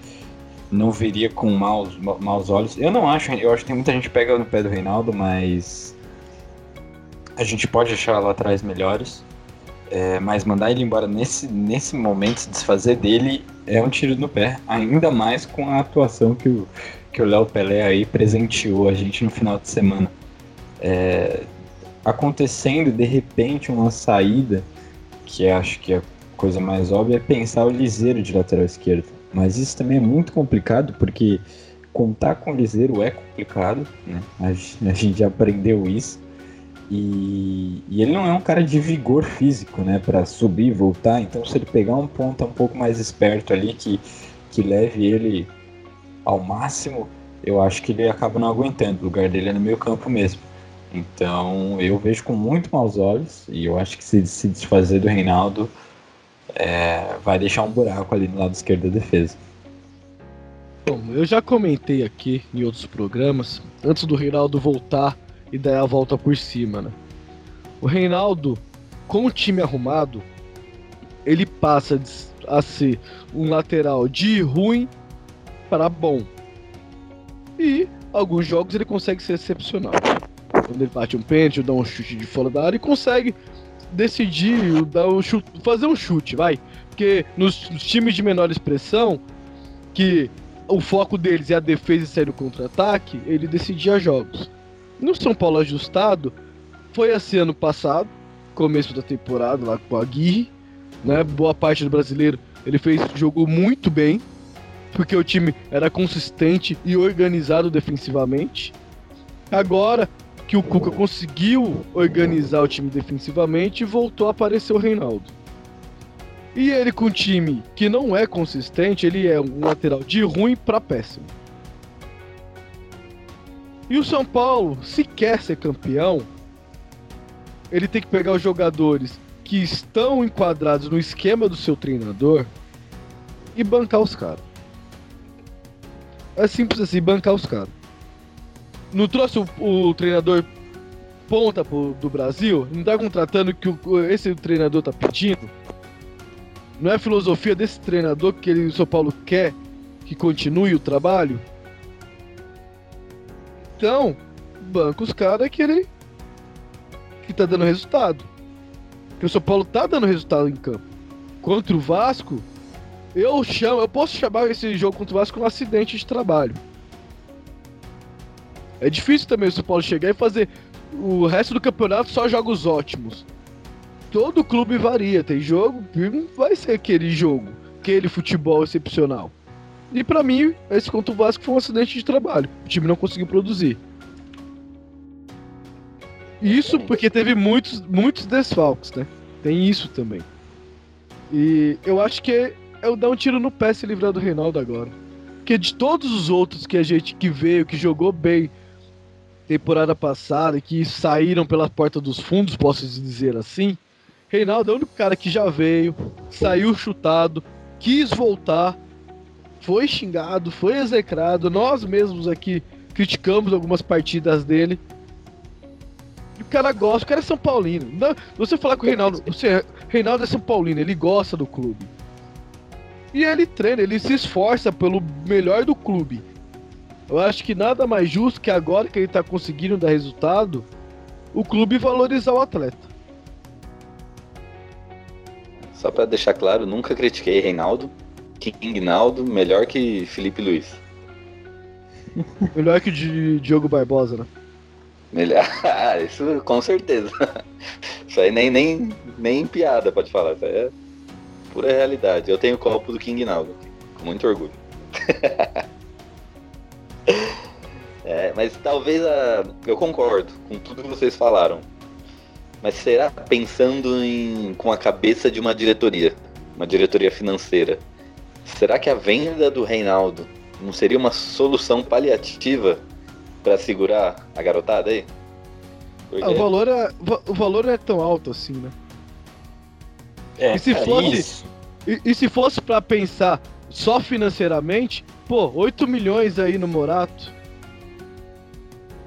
Não veria com maus, maus olhos. Eu não acho, eu acho que tem muita gente pega no pé do Reinaldo, mas a gente pode achar lá atrás melhores. É, mas mandar ele embora nesse, nesse momento, se desfazer dele, é um tiro no pé. Ainda mais com a atuação que o, que o Léo Pelé aí presenteou a gente no final de semana. É, acontecendo de repente uma saída, que acho que é a coisa mais óbvia, é pensar o Liseiro de lateral esquerdo. Mas isso também é muito complicado porque contar com o Liseiro é complicado, né? A, gente já aprendeu isso. E, e, ele não é um cara de vigor físico, né, para subir e voltar. Então, se ele pegar um ponta um pouco mais esperto ali que, que leve ele ao máximo, eu acho que ele acaba não aguentando. O lugar dele é no meio campo mesmo. Então, eu vejo com muito maus olhos e eu acho que se se desfazer do Reinaldo é, vai deixar um buraco ali no lado esquerdo da defesa. Bom, eu já comentei aqui em outros programas, antes do Reinaldo voltar e dar a volta por cima, né? O Reinaldo, com o time arrumado, ele passa a ser um lateral de ruim para bom. E alguns jogos ele consegue ser excepcional. Quando ele bate um pênalti, dá um chute de fora da área e consegue decidir dar um chute, fazer um chute, vai. Porque nos, nos times de menor expressão, que o foco deles é a defesa e sair no contra-ataque, ele decidia jogos. No São Paulo ajustado, foi assim ano passado, começo da temporada lá com a Aguirre, né? Boa parte do brasileiro ele fez, jogou muito bem, porque o time era consistente e organizado defensivamente. Agora que o Cuca conseguiu organizar o time defensivamente, voltou a aparecer o Reinaldo. E ele com um time que não é consistente, ele é um lateral de ruim para péssimo. E o São Paulo, se quer ser campeão, ele tem que pegar os jogadores que estão enquadrados no esquema do seu treinador e bancar os caras. É simples assim, bancar os caras. Não trouxe o, o treinador ponta pro, do Brasil? Não tá contratando que o, esse treinador tá pedindo? Não é a filosofia desse treinador que ele, o São Paulo quer que continue o trabalho? Então, banca os caras que ele. que tá dando resultado. Que o São Paulo tá dando resultado em campo. Contra o Vasco, eu chamo, eu posso chamar esse jogo contra o Vasco um acidente de trabalho. É difícil também o São Paulo chegar e fazer o resto do campeonato só jogos ótimos. Todo clube varia, tem jogo que vai ser aquele jogo, aquele futebol excepcional. E para mim, esse contra o Vasco foi um acidente de trabalho. O time não conseguiu produzir. Isso porque teve muitos, muitos desfalques, né? Tem isso também. E eu acho que é dar um tiro no pé se livrar do Reinaldo agora. Porque de todos os outros que a gente que veio, que jogou bem temporada passada, que saíram pela porta dos fundos, posso dizer assim, Reinaldo é o único cara que já veio, saiu chutado, quis voltar, foi xingado, foi execrado. Nós mesmos aqui criticamos algumas partidas dele. E o cara gosta, o cara é São Paulino. Não, você falar com o Reinaldo, você, Reinaldo é São Paulino, ele gosta do clube. E ele treina, ele se esforça pelo melhor do clube. Eu acho que nada mais justo que agora que ele tá conseguindo dar resultado, o clube valorizar o atleta. Só para deixar claro, nunca critiquei Reinaldo. King Naldo, melhor que Felipe Luiz. melhor que o Diogo Barbosa, né? Melhor, ah, isso com certeza. Isso aí nem, nem, nem piada pode falar, isso aí é pura realidade. Eu tenho o copo do King Naldo, com muito orgulho. É, mas talvez a, eu concordo com tudo que vocês falaram. Mas será pensando em, com a cabeça de uma diretoria, uma diretoria financeira, será que a venda do Reinaldo não seria uma solução paliativa para segurar a garotada aí? Porque... Ah, o, valor é, o valor não é tão alto assim, né? É, e se é fosse, e, e, se fosse para pensar só financeiramente, pô, 8 milhões aí no Morato.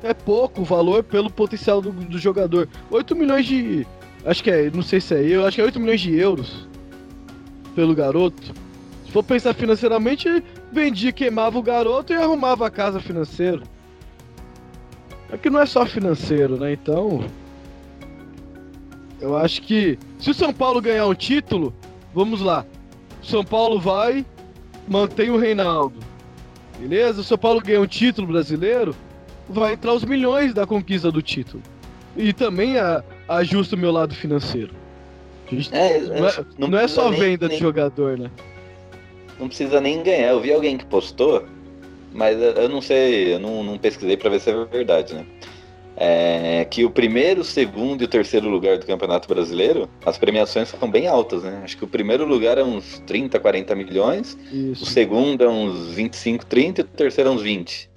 É pouco o valor pelo potencial do, do jogador. 8 milhões de. Acho que é, não sei se é eu, acho que é 8 milhões de euros pelo garoto. Se for pensar financeiramente, vendia, queimava o garoto e arrumava a casa financeiro. É que não é só financeiro, né? Então. Eu acho que se o São Paulo ganhar um título, vamos lá. São Paulo vai, mantém o Reinaldo. Beleza? O São Paulo ganha um título brasileiro, vai entrar os milhões da conquista do título. E também a, ajusta o meu lado financeiro. É, não, é, não, não é só nem, venda nem, de jogador, né? Não precisa nem ganhar. Eu vi alguém que postou mas eu não sei, eu não, não pesquisei para ver se é verdade, né? É, que o primeiro, segundo e o terceiro lugar do Campeonato Brasileiro, as premiações são bem altas, né? Acho que o primeiro lugar é uns 30, 40 milhões, Isso. o segundo é uns 25, 30 e o terceiro é uns 20.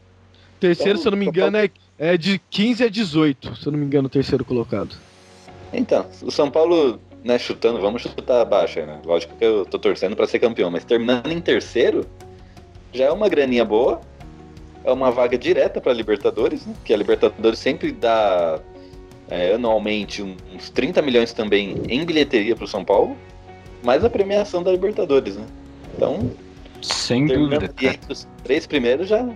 Terceiro, Então, se eu não me São engano, é, é de 15 a 18, se eu não me engano, o terceiro colocado. Então, o São Paulo, né, chutando, vamos chutar abaixo, né? Lógico que eu tô torcendo para ser campeão, mas terminando em terceiro, já é uma graninha boa, é uma vaga direta para Libertadores, né? Que a Libertadores sempre dá é, anualmente uns 30 milhões também em bilheteria para o São Paulo, mais a premiação da Libertadores, né? Então, Sem dúvida, ali entre os três primeiros já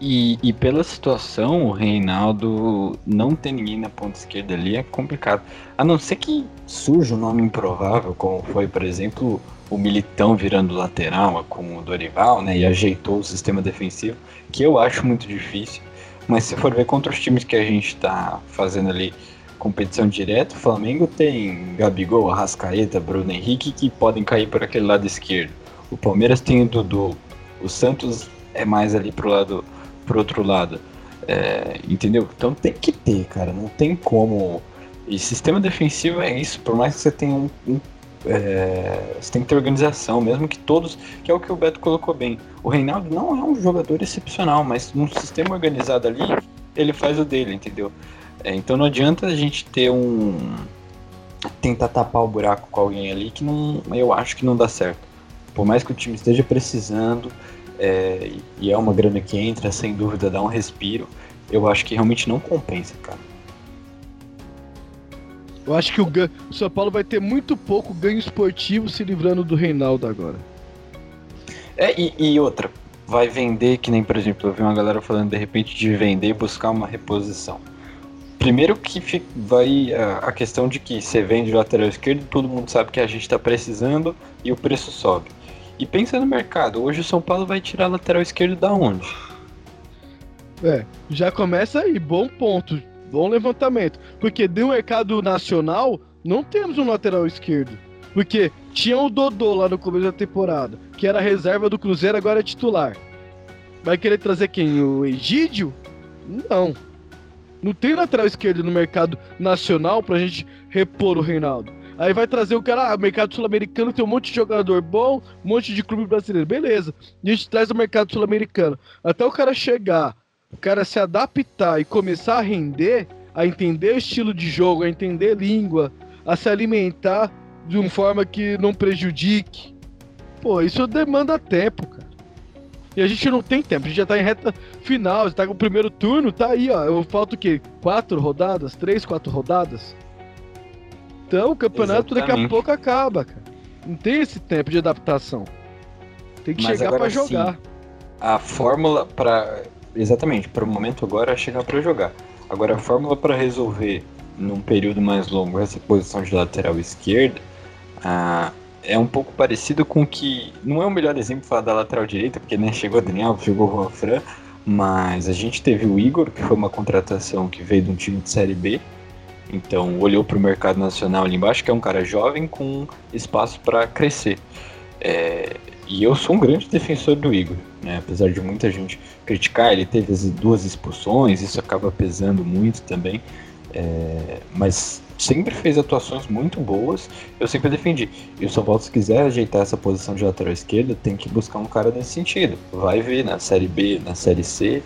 E, e pela situação, o Reinaldo não ter ninguém na ponta esquerda ali é complicado. A não ser que surja um nome improvável, como foi, por exemplo, o Militão virando lateral com o Dorival, né? E ajeitou o sistema defensivo, que eu acho muito difícil. Mas se for ver contra os times que a gente tá fazendo ali competição direta, o Flamengo tem Gabigol, Arrascaeta, Bruno Henrique que podem cair por aquele lado esquerdo. O Palmeiras tem o Dudu. O Santos é mais ali pro lado pro outro lado. É, entendeu? Então tem que ter, cara. Não tem como. E sistema defensivo é isso. Por mais que você tenha um. um, é, você tem que ter organização, mesmo que todos. Que é o que o Beto colocou bem. O Reinaldo não é um jogador excepcional, mas num sistema organizado ali, ele faz o dele, entendeu? É, então não adianta a gente ter um. tentar tapar o buraco com alguém ali que não. Eu acho que não dá certo. Por mais que o time esteja precisando, é, e é uma grana que entra, sem dúvida, dá um respiro. Eu acho que realmente não compensa, cara. Eu acho que o, o São Paulo vai ter muito pouco ganho esportivo se livrando do Reinaldo agora. É, e, e outra, vai vender, que nem, por exemplo, eu vi uma galera falando de repente de vender e buscar uma reposição. Primeiro que vai a, questão de que você vende o lateral esquerdo, todo mundo sabe que a gente tá precisando e o preço sobe. E pensa no mercado, hoje o São Paulo vai tirar lateral esquerdo da onde? É, já começa aí, bom ponto, bom levantamento. Porque do mercado nacional, não temos um lateral esquerdo. Porque tinha o Dodô lá no começo da temporada, que era reserva do Cruzeiro, agora é titular. Vai querer trazer quem? O Egídio? Não. Não tem lateral esquerdo no mercado nacional pra gente repor o Reinaldo. Aí vai trazer o cara, ah, mercado sul-americano tem um monte de jogador bom, um monte de clube brasileiro. Beleza. A gente traz o mercado sul-americano. Até o cara chegar, o cara se adaptar e começar a render, a entender o estilo de jogo, a entender língua, a se alimentar de uma forma que não prejudique. Pô, isso demanda tempo, cara. E a gente não tem tempo, a gente já tá em reta final, já tá com o primeiro turno, tá aí, ó. Eu falta o quê? Quatro rodadas? Três, quatro rodadas? Então o campeonato daqui a Exatamente. pouco acaba, cara. Não tem esse tempo de adaptação. Tem que Mas chegar pra jogar. sim, a fórmula para exatamente para o momento agora é chegar para jogar. Agora a fórmula para resolver num período mais longo essa posição de lateral esquerda ah, é um pouco parecido com o que não é o melhor exemplo falar da lateral direita porque né, chegou o Daniel, chegou o Juan Fran, mas a gente teve o Igor que foi uma contratação que veio de um time de série B. Então olhou para o mercado nacional ali embaixo, que é um cara jovem com espaço para crescer. É, e eu sou um grande defensor do Igor, né? apesar de muita gente criticar, ele teve as duas expulsões, isso acaba pesando muito também, é, mas sempre fez atuações muito boas, eu sempre defendi. E o São Paulo, se quiser ajeitar essa posição de lateral esquerda, tem que buscar um cara nesse sentido. Vai ver na Série B, na Série C,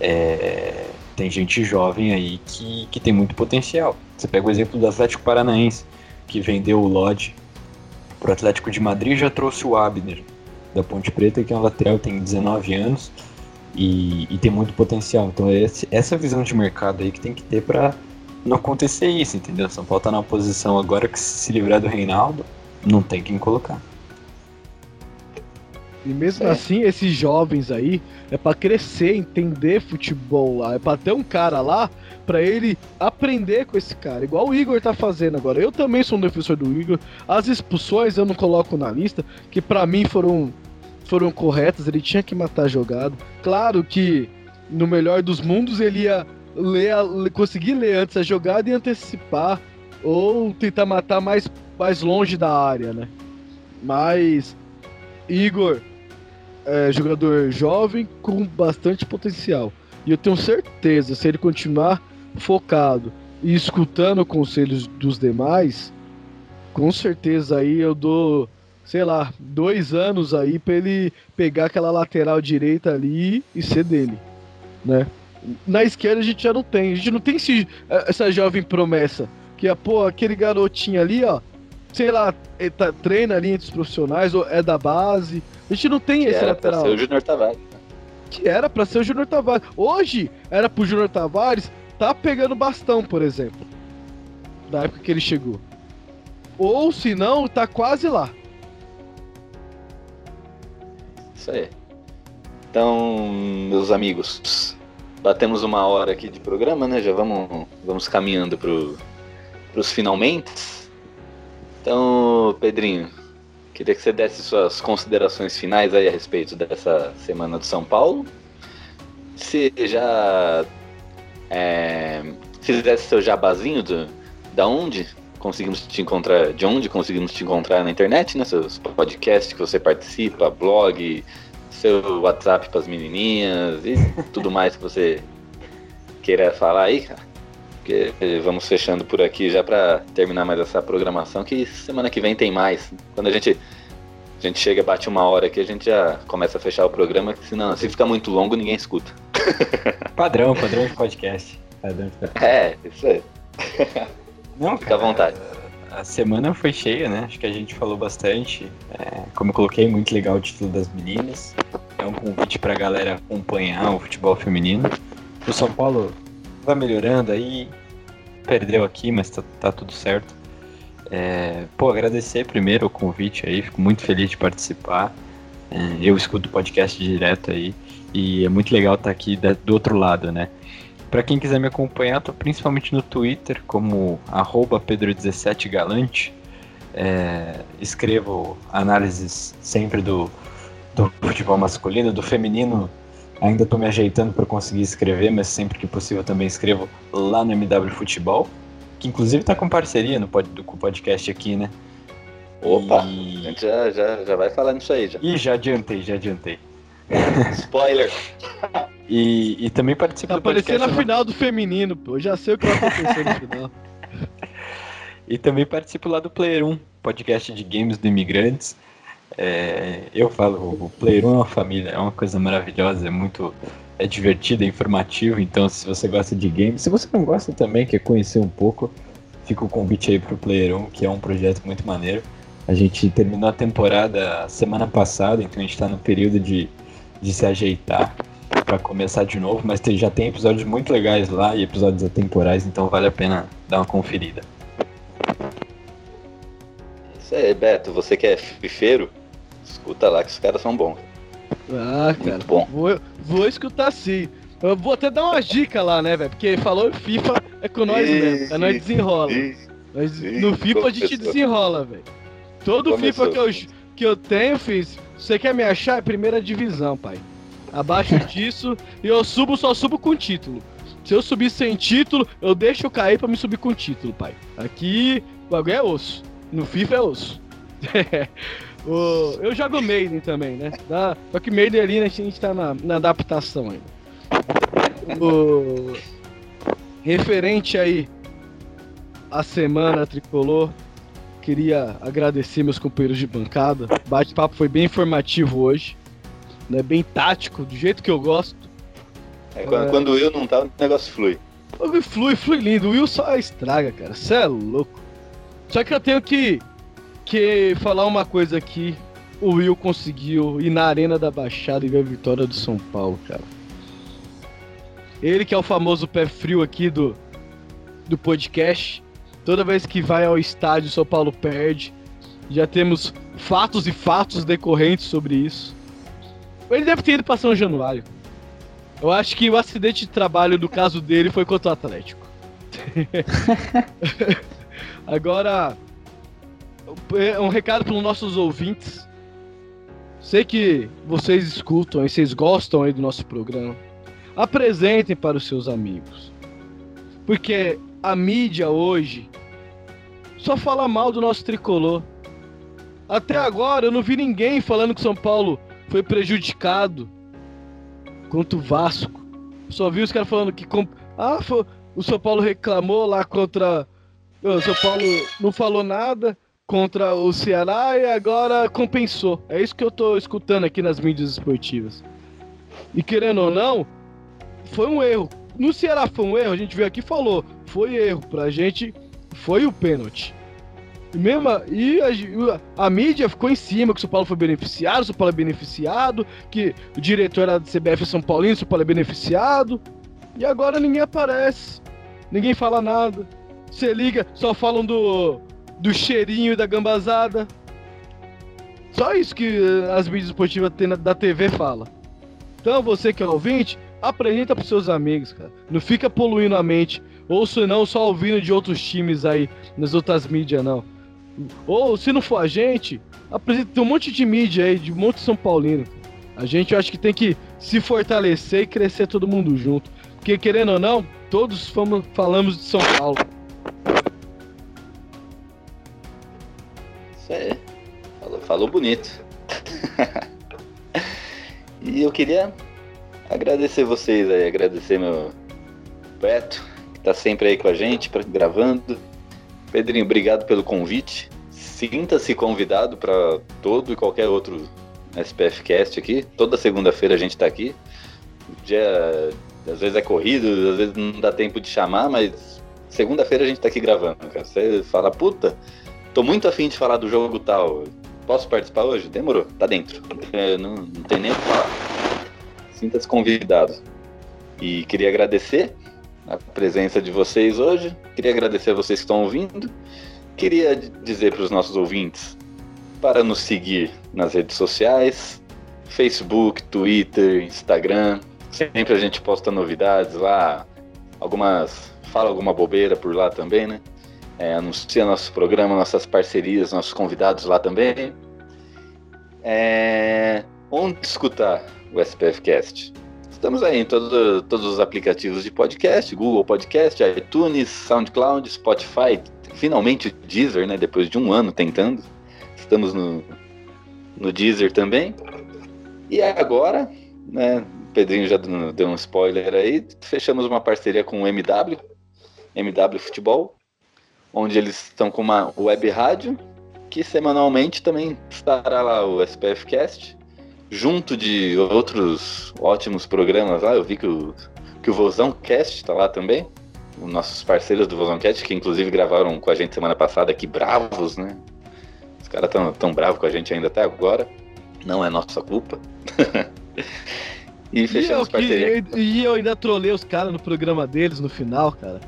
é, tem gente jovem aí que, que tem muito potencial. Você pega o exemplo do Atlético Paranaense, que vendeu o Lodge pro Atlético de Madrid já trouxe o Abner da Ponte Preta, que é um lateral, tem 19 anos e, e tem muito potencial. Então é esse- essa visão de mercado aí que tem que ter para não acontecer isso, entendeu? São Paulo tá numa posição agora que se livrar do Reinaldo, não tem quem colocar. E mesmo assim, esses jovens aí é pra crescer, entender futebol lá, é pra ter um cara lá pra ele aprender com esse cara, igual o Igor tá fazendo agora. Eu também sou um defensor do Igor. As expulsões eu não coloco na lista, que pra mim foram foram corretas, ele tinha que matar jogado. Claro que no melhor dos mundos ele ia ler, a- le- conseguir ler antes a jogada e antecipar ou tentar matar mais mais longe da área, né? Mas Igor, é, jogador jovem com bastante potencial. E eu tenho certeza, se ele continuar focado e escutando conselhos dos demais, com certeza aí eu dou, sei lá, dois anos aí pra ele pegar aquela lateral direita ali e ser dele, né? Na esquerda a gente já não tem, a gente não tem esse, essa jovem promessa, que é, pô, aquele garotinho ali, ó, sei lá, ele tá, treina ali entre os profissionais, ou é da base, a gente não tem Que esse era lateral. pra ser o Júnior Tavares. Que era pra ser o Júnior Tavares. Hoje, era pro Júnior Tavares tá pegando bastão, por exemplo. Da época que ele chegou. Ou se não, tá quase lá. Isso aí. Então, meus amigos, batemos uma hora aqui de programa, né? Já vamos, vamos caminhando pro, pros finalmente. Então, Pedrinho, queria que você desse suas considerações finais aí a respeito dessa semana do São Paulo. Se já é, fizesse seu jabazinho do, da onde conseguimos te encontrar, de onde conseguimos te encontrar na internet, né? Seus podcasts que você participa, blog, seu WhatsApp para as menininhas e tudo mais que você queira falar aí, cara. Porque vamos fechando por aqui já para terminar mais essa programação, que semana que vem tem mais. Quando a gente a gente chega, bate uma hora aqui, a gente já começa a fechar o programa, que senão, se ficar muito longo, ninguém escuta. Padrão, padrão de podcast. Padrão de podcast. É, isso aí. Não, Fica à vontade. A semana foi cheia, né? Acho que a gente falou bastante. É, como eu coloquei, muito legal o título das meninas. É um convite pra galera acompanhar o futebol feminino. O São Paulo vai melhorando aí. Perdeu aqui, mas tá, tá tudo certo. É, pô, agradecer primeiro o convite aí. Fico muito feliz de participar. É, eu escuto o podcast direto aí. E é muito legal estar aqui da- do outro lado, né? Pra quem quiser me acompanhar, tô principalmente no Twitter como arroba Pedro17Galante. É, escrevo análises sempre do, do futebol masculino, do feminino. Ainda tô me ajeitando para conseguir escrever, mas sempre que possível também escrevo lá no MW Futebol, que inclusive tá com parceria no pod, com o podcast aqui, né? Opa, a gente já, já, já vai falar nisso aí já. Ih, já adiantei, já adiantei. Spoiler. E, e também participo Tá do podcast. aparecendo a lá- final do feminino, pô. Eu já sei o que vai acontecer no final. E também participo lá do Player 1, podcast de games do Imigrantes. É, eu falo, o Player 1 é uma família, é uma coisa maravilhosa, é muito é divertido, é informativo. Então, se você gosta de games, se você não gosta também, quer conhecer um pouco, fica o convite aí pro Player 1, que é um projeto muito maneiro. A gente terminou a temporada semana passada, então a gente tá no período de, de se ajeitar para começar de novo, mas tem- já tem episódios muito legais lá e episódios atemporais, então vale a pena dar uma conferida. Isso aí, Beto, você que é fifeiro, escuta lá que os caras são bons. Ah, cara. bom. Vou, vou escutar sim. Eu vou até dar uma dica lá, né, velho? Porque falou FIFA é com nós Ih, mesmo. É nós desenrola. Nós- no FIFA a gente começou. desenrola, velho. Todo Começou. FIFA que eu, que eu tenho, fiz. Você quer me achar? É primeira divisão, pai. Abaixo disso, e eu subo, só subo com título. Se eu subir sem título, eu deixo cair pra me subir com título, pai. Aqui, o bagulho é osso. No FIFA é osso. O- eu jogo Maiden também, né? Dá- Só que Maiden ali, né, a gente tá na, na adaptação ainda. O- Referente aí à semana tricolor, queria agradecer meus companheiros de bancada. O bate-papo foi bem informativo hoje, né? Bem tático, do jeito que eu gosto. É, quando, É. quando eu não tá, o negócio flui. Flui, flui lindo. O Will só estraga, cara. Você é louco. Só que eu tenho que, que falar uma coisa aqui. O Will conseguiu ir na Arena da Baixada e ver a vitória do São Paulo, cara. Ele que é o famoso pé frio aqui do, do podcast. Toda vez que vai ao estádio, São Paulo perde. Já temos fatos e fatos decorrentes sobre isso. Ele deve ter ido pra São Januário. Eu acho que o acidente de trabalho do caso dele foi contra o Atlético. Agora, um recado para os nossos ouvintes. Sei que vocês escutam e vocês gostam aí do nosso programa. Apresentem para os seus amigos. Porque a mídia hoje só fala mal do nosso tricolor. Até agora eu não vi ninguém falando que São Paulo foi prejudicado contra o Vasco. Só vi os caras falando que. comp- Ah, foi- o São Paulo reclamou lá contra. O São Paulo não falou nada contra o Ceará e agora compensou. É isso que eu tô escutando aqui nas mídias esportivas. E querendo ou não, foi um erro. No Ceará foi um erro, a gente veio aqui e falou. Foi erro. Pra gente, foi o pênalti. E, mesmo, e a, a mídia ficou em cima que o São Paulo foi beneficiado, o São Paulo é beneficiado, que o diretor era do CBF São Paulino, o São Paulo é beneficiado. E agora ninguém aparece. Ninguém fala nada. Você liga, só falam do, do cheirinho da gambazada. Só isso que eh, as mídias esportivas da TV fala. Então você que é ouvinte, apresenta pros seus amigos, cara. Não fica poluindo a mente. Ou se não, só ouvindo de outros times aí, nas outras mídias, não. Ou se não for a gente, apresenta tem um monte de mídia aí, de um monte de São Paulino. A gente eu acho que tem que se fortalecer e crescer todo mundo junto. Porque querendo ou não, todos fomos, falamos de São Paulo. Isso aí. Falou, falou bonito. e eu queria agradecer vocês aí, agradecer meu Beto, que tá sempre aí com a gente, gravando. Pedrinho, obrigado pelo convite. Sinta-se convidado para todo e qualquer outro SPF Cast aqui. Toda segunda-feira a gente tá aqui. O dia às vezes é corrido, às vezes não dá tempo de chamar, mas segunda-feira a gente tá aqui gravando, cara. Você fala, puta, tô muito afim de falar do jogo tal. Posso participar hoje? Demorou, tá dentro. É, não, não tem nem o que falar. Sinta-se convidado. E queria agradecer a presença de vocês hoje. Queria agradecer a vocês que estão ouvindo. Queria dizer para os nossos ouvintes para nos seguir nas redes sociais, Facebook, Twitter, Instagram. Sempre a gente posta novidades lá, algumas fala alguma bobeira por lá também, né? É, anuncia nosso programa, nossas parcerias, nossos convidados lá também. É, onde escutar o SPF Cast? Estamos aí em todo- todos os aplicativos de podcast, Google Podcast, iTunes, SoundCloud, Spotify, finalmente o Deezer, né? Depois de um ano tentando. Estamos no, no Deezer também. E agora, né? O Pedrinho já deu um spoiler aí. Fechamos uma parceria com o MW, MW Futebol, onde eles estão com uma web rádio que semanalmente também estará lá o SPF Cast, junto de outros ótimos programas lá. Eu vi que o, que o Vozão Cast está lá também. Os nossos parceiros do Vozão Cast, que inclusive gravaram com a gente semana passada aqui, bravos, né? Os caras tão, tão bravos com a gente ainda até agora. Não é nossa culpa. e fechamos que- parceria. e eu ainda trolei os caras no programa deles no final, cara.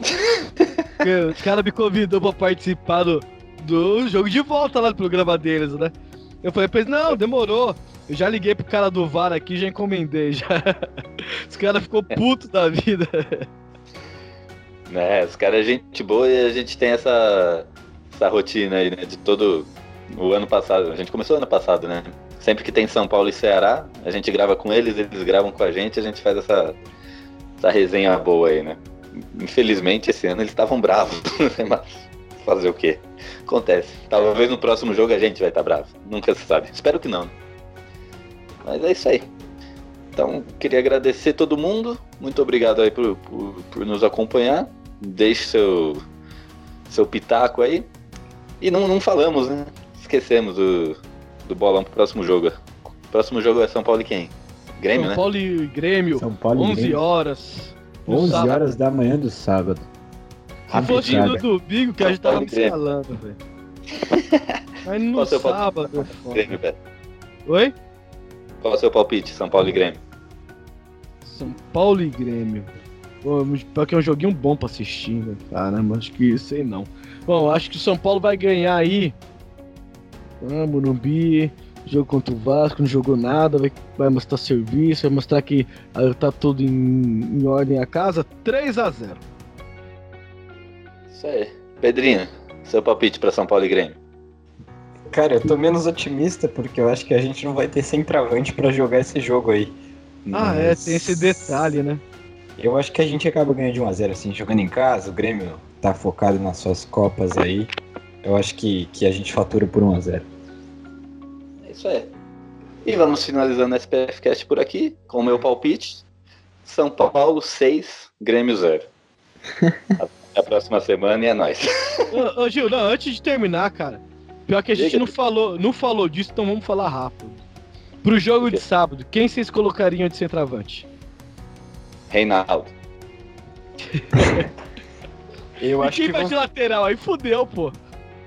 Os caras me convidou pra participar do, do jogo de volta lá do programa deles, né? Eu falei pra eles, não, demorou. Eu já liguei pro cara do VAR aqui já encomendei. Já. Os caras ficou puto da vida. né? Os caras é gente boa e a gente tem essa, essa rotina aí, né? De todo o ano passado. A gente começou ano passado, né? Sempre que tem São Paulo e Ceará, a gente grava com eles, eles gravam com a gente, a gente faz essa, essa resenha boa aí, né? Infelizmente, esse ano eles estavam bravos, mas fazer o quê? Acontece. Talvez no próximo jogo a gente vai estar bravo. Nunca se sabe. Espero que não. né? Mas é isso aí. Então, queria agradecer todo mundo. Muito obrigado aí por, por, por nos acompanhar. Deixe seu, seu pitaco aí. E não, não falamos, né? Esquecemos do, do bolão pro próximo jogo. Próximo jogo é São Paulo e quem? Grêmio, São né? Paulo e Grêmio, São Paulo e 11 Grêmio. horas. No 11 sábado. horas da manhã do sábado. Se fosse no domingo, que a gente tava me escalando, velho. Mas no Qual sábado palpite? é. Grêmio, velho. Oi? Qual é o seu palpite, São Paulo e Grêmio? São Paulo e Grêmio. Pô, pior que é um joguinho bom pra assistir, velho. Caramba, acho que sei não. Bom, acho que o São Paulo vai ganhar aí. Ah, Morumbi, jogo contra o Vasco, não jogou nada, vai, vai mostrar serviço, vai mostrar que ah, tá tudo em, em ordem a casa. 3 a 0 Isso aí. Pedrinho, seu palpite pra São Paulo e Grêmio? Cara, eu tô menos otimista porque eu acho que a gente não vai ter centroavante pra jogar esse jogo aí. Ah, é, Mas tem esse detalhe, né? Eu acho que a gente acaba ganhando de 1x0, assim, jogando em casa, o Grêmio tá focado nas suas copas aí. Eu acho que, que a gente fatura por 1x0. É isso aí. E vamos finalizando a SPFcast por aqui, com o meu palpite. São Paulo 6, Grêmio 0. Até a próxima semana e é nóis. Ô, ô, Gil, não, antes de terminar, cara. Pior que a gente Diga. não falou, não falou disso, então vamos falar rápido. Pro jogo de sábado, quem vocês colocariam de centroavante? Reinaldo. Eu e acho quem que vai vão- de lateral? Aí fudeu, pô.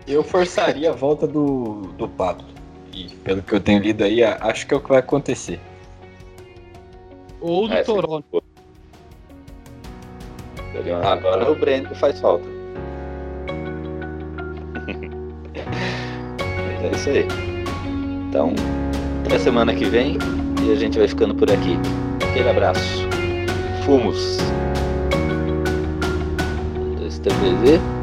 eu forçaria a volta do, do Pablo. E pelo que eu tenho lido aí, acho que é o que vai acontecer. Ou do É. Toronto. Agora o Breno faz falta. Mas é isso aí. Então, até semana que vem e a gente vai ficando por aqui. Aquele abraço. Fumos. Um, dois, três, e-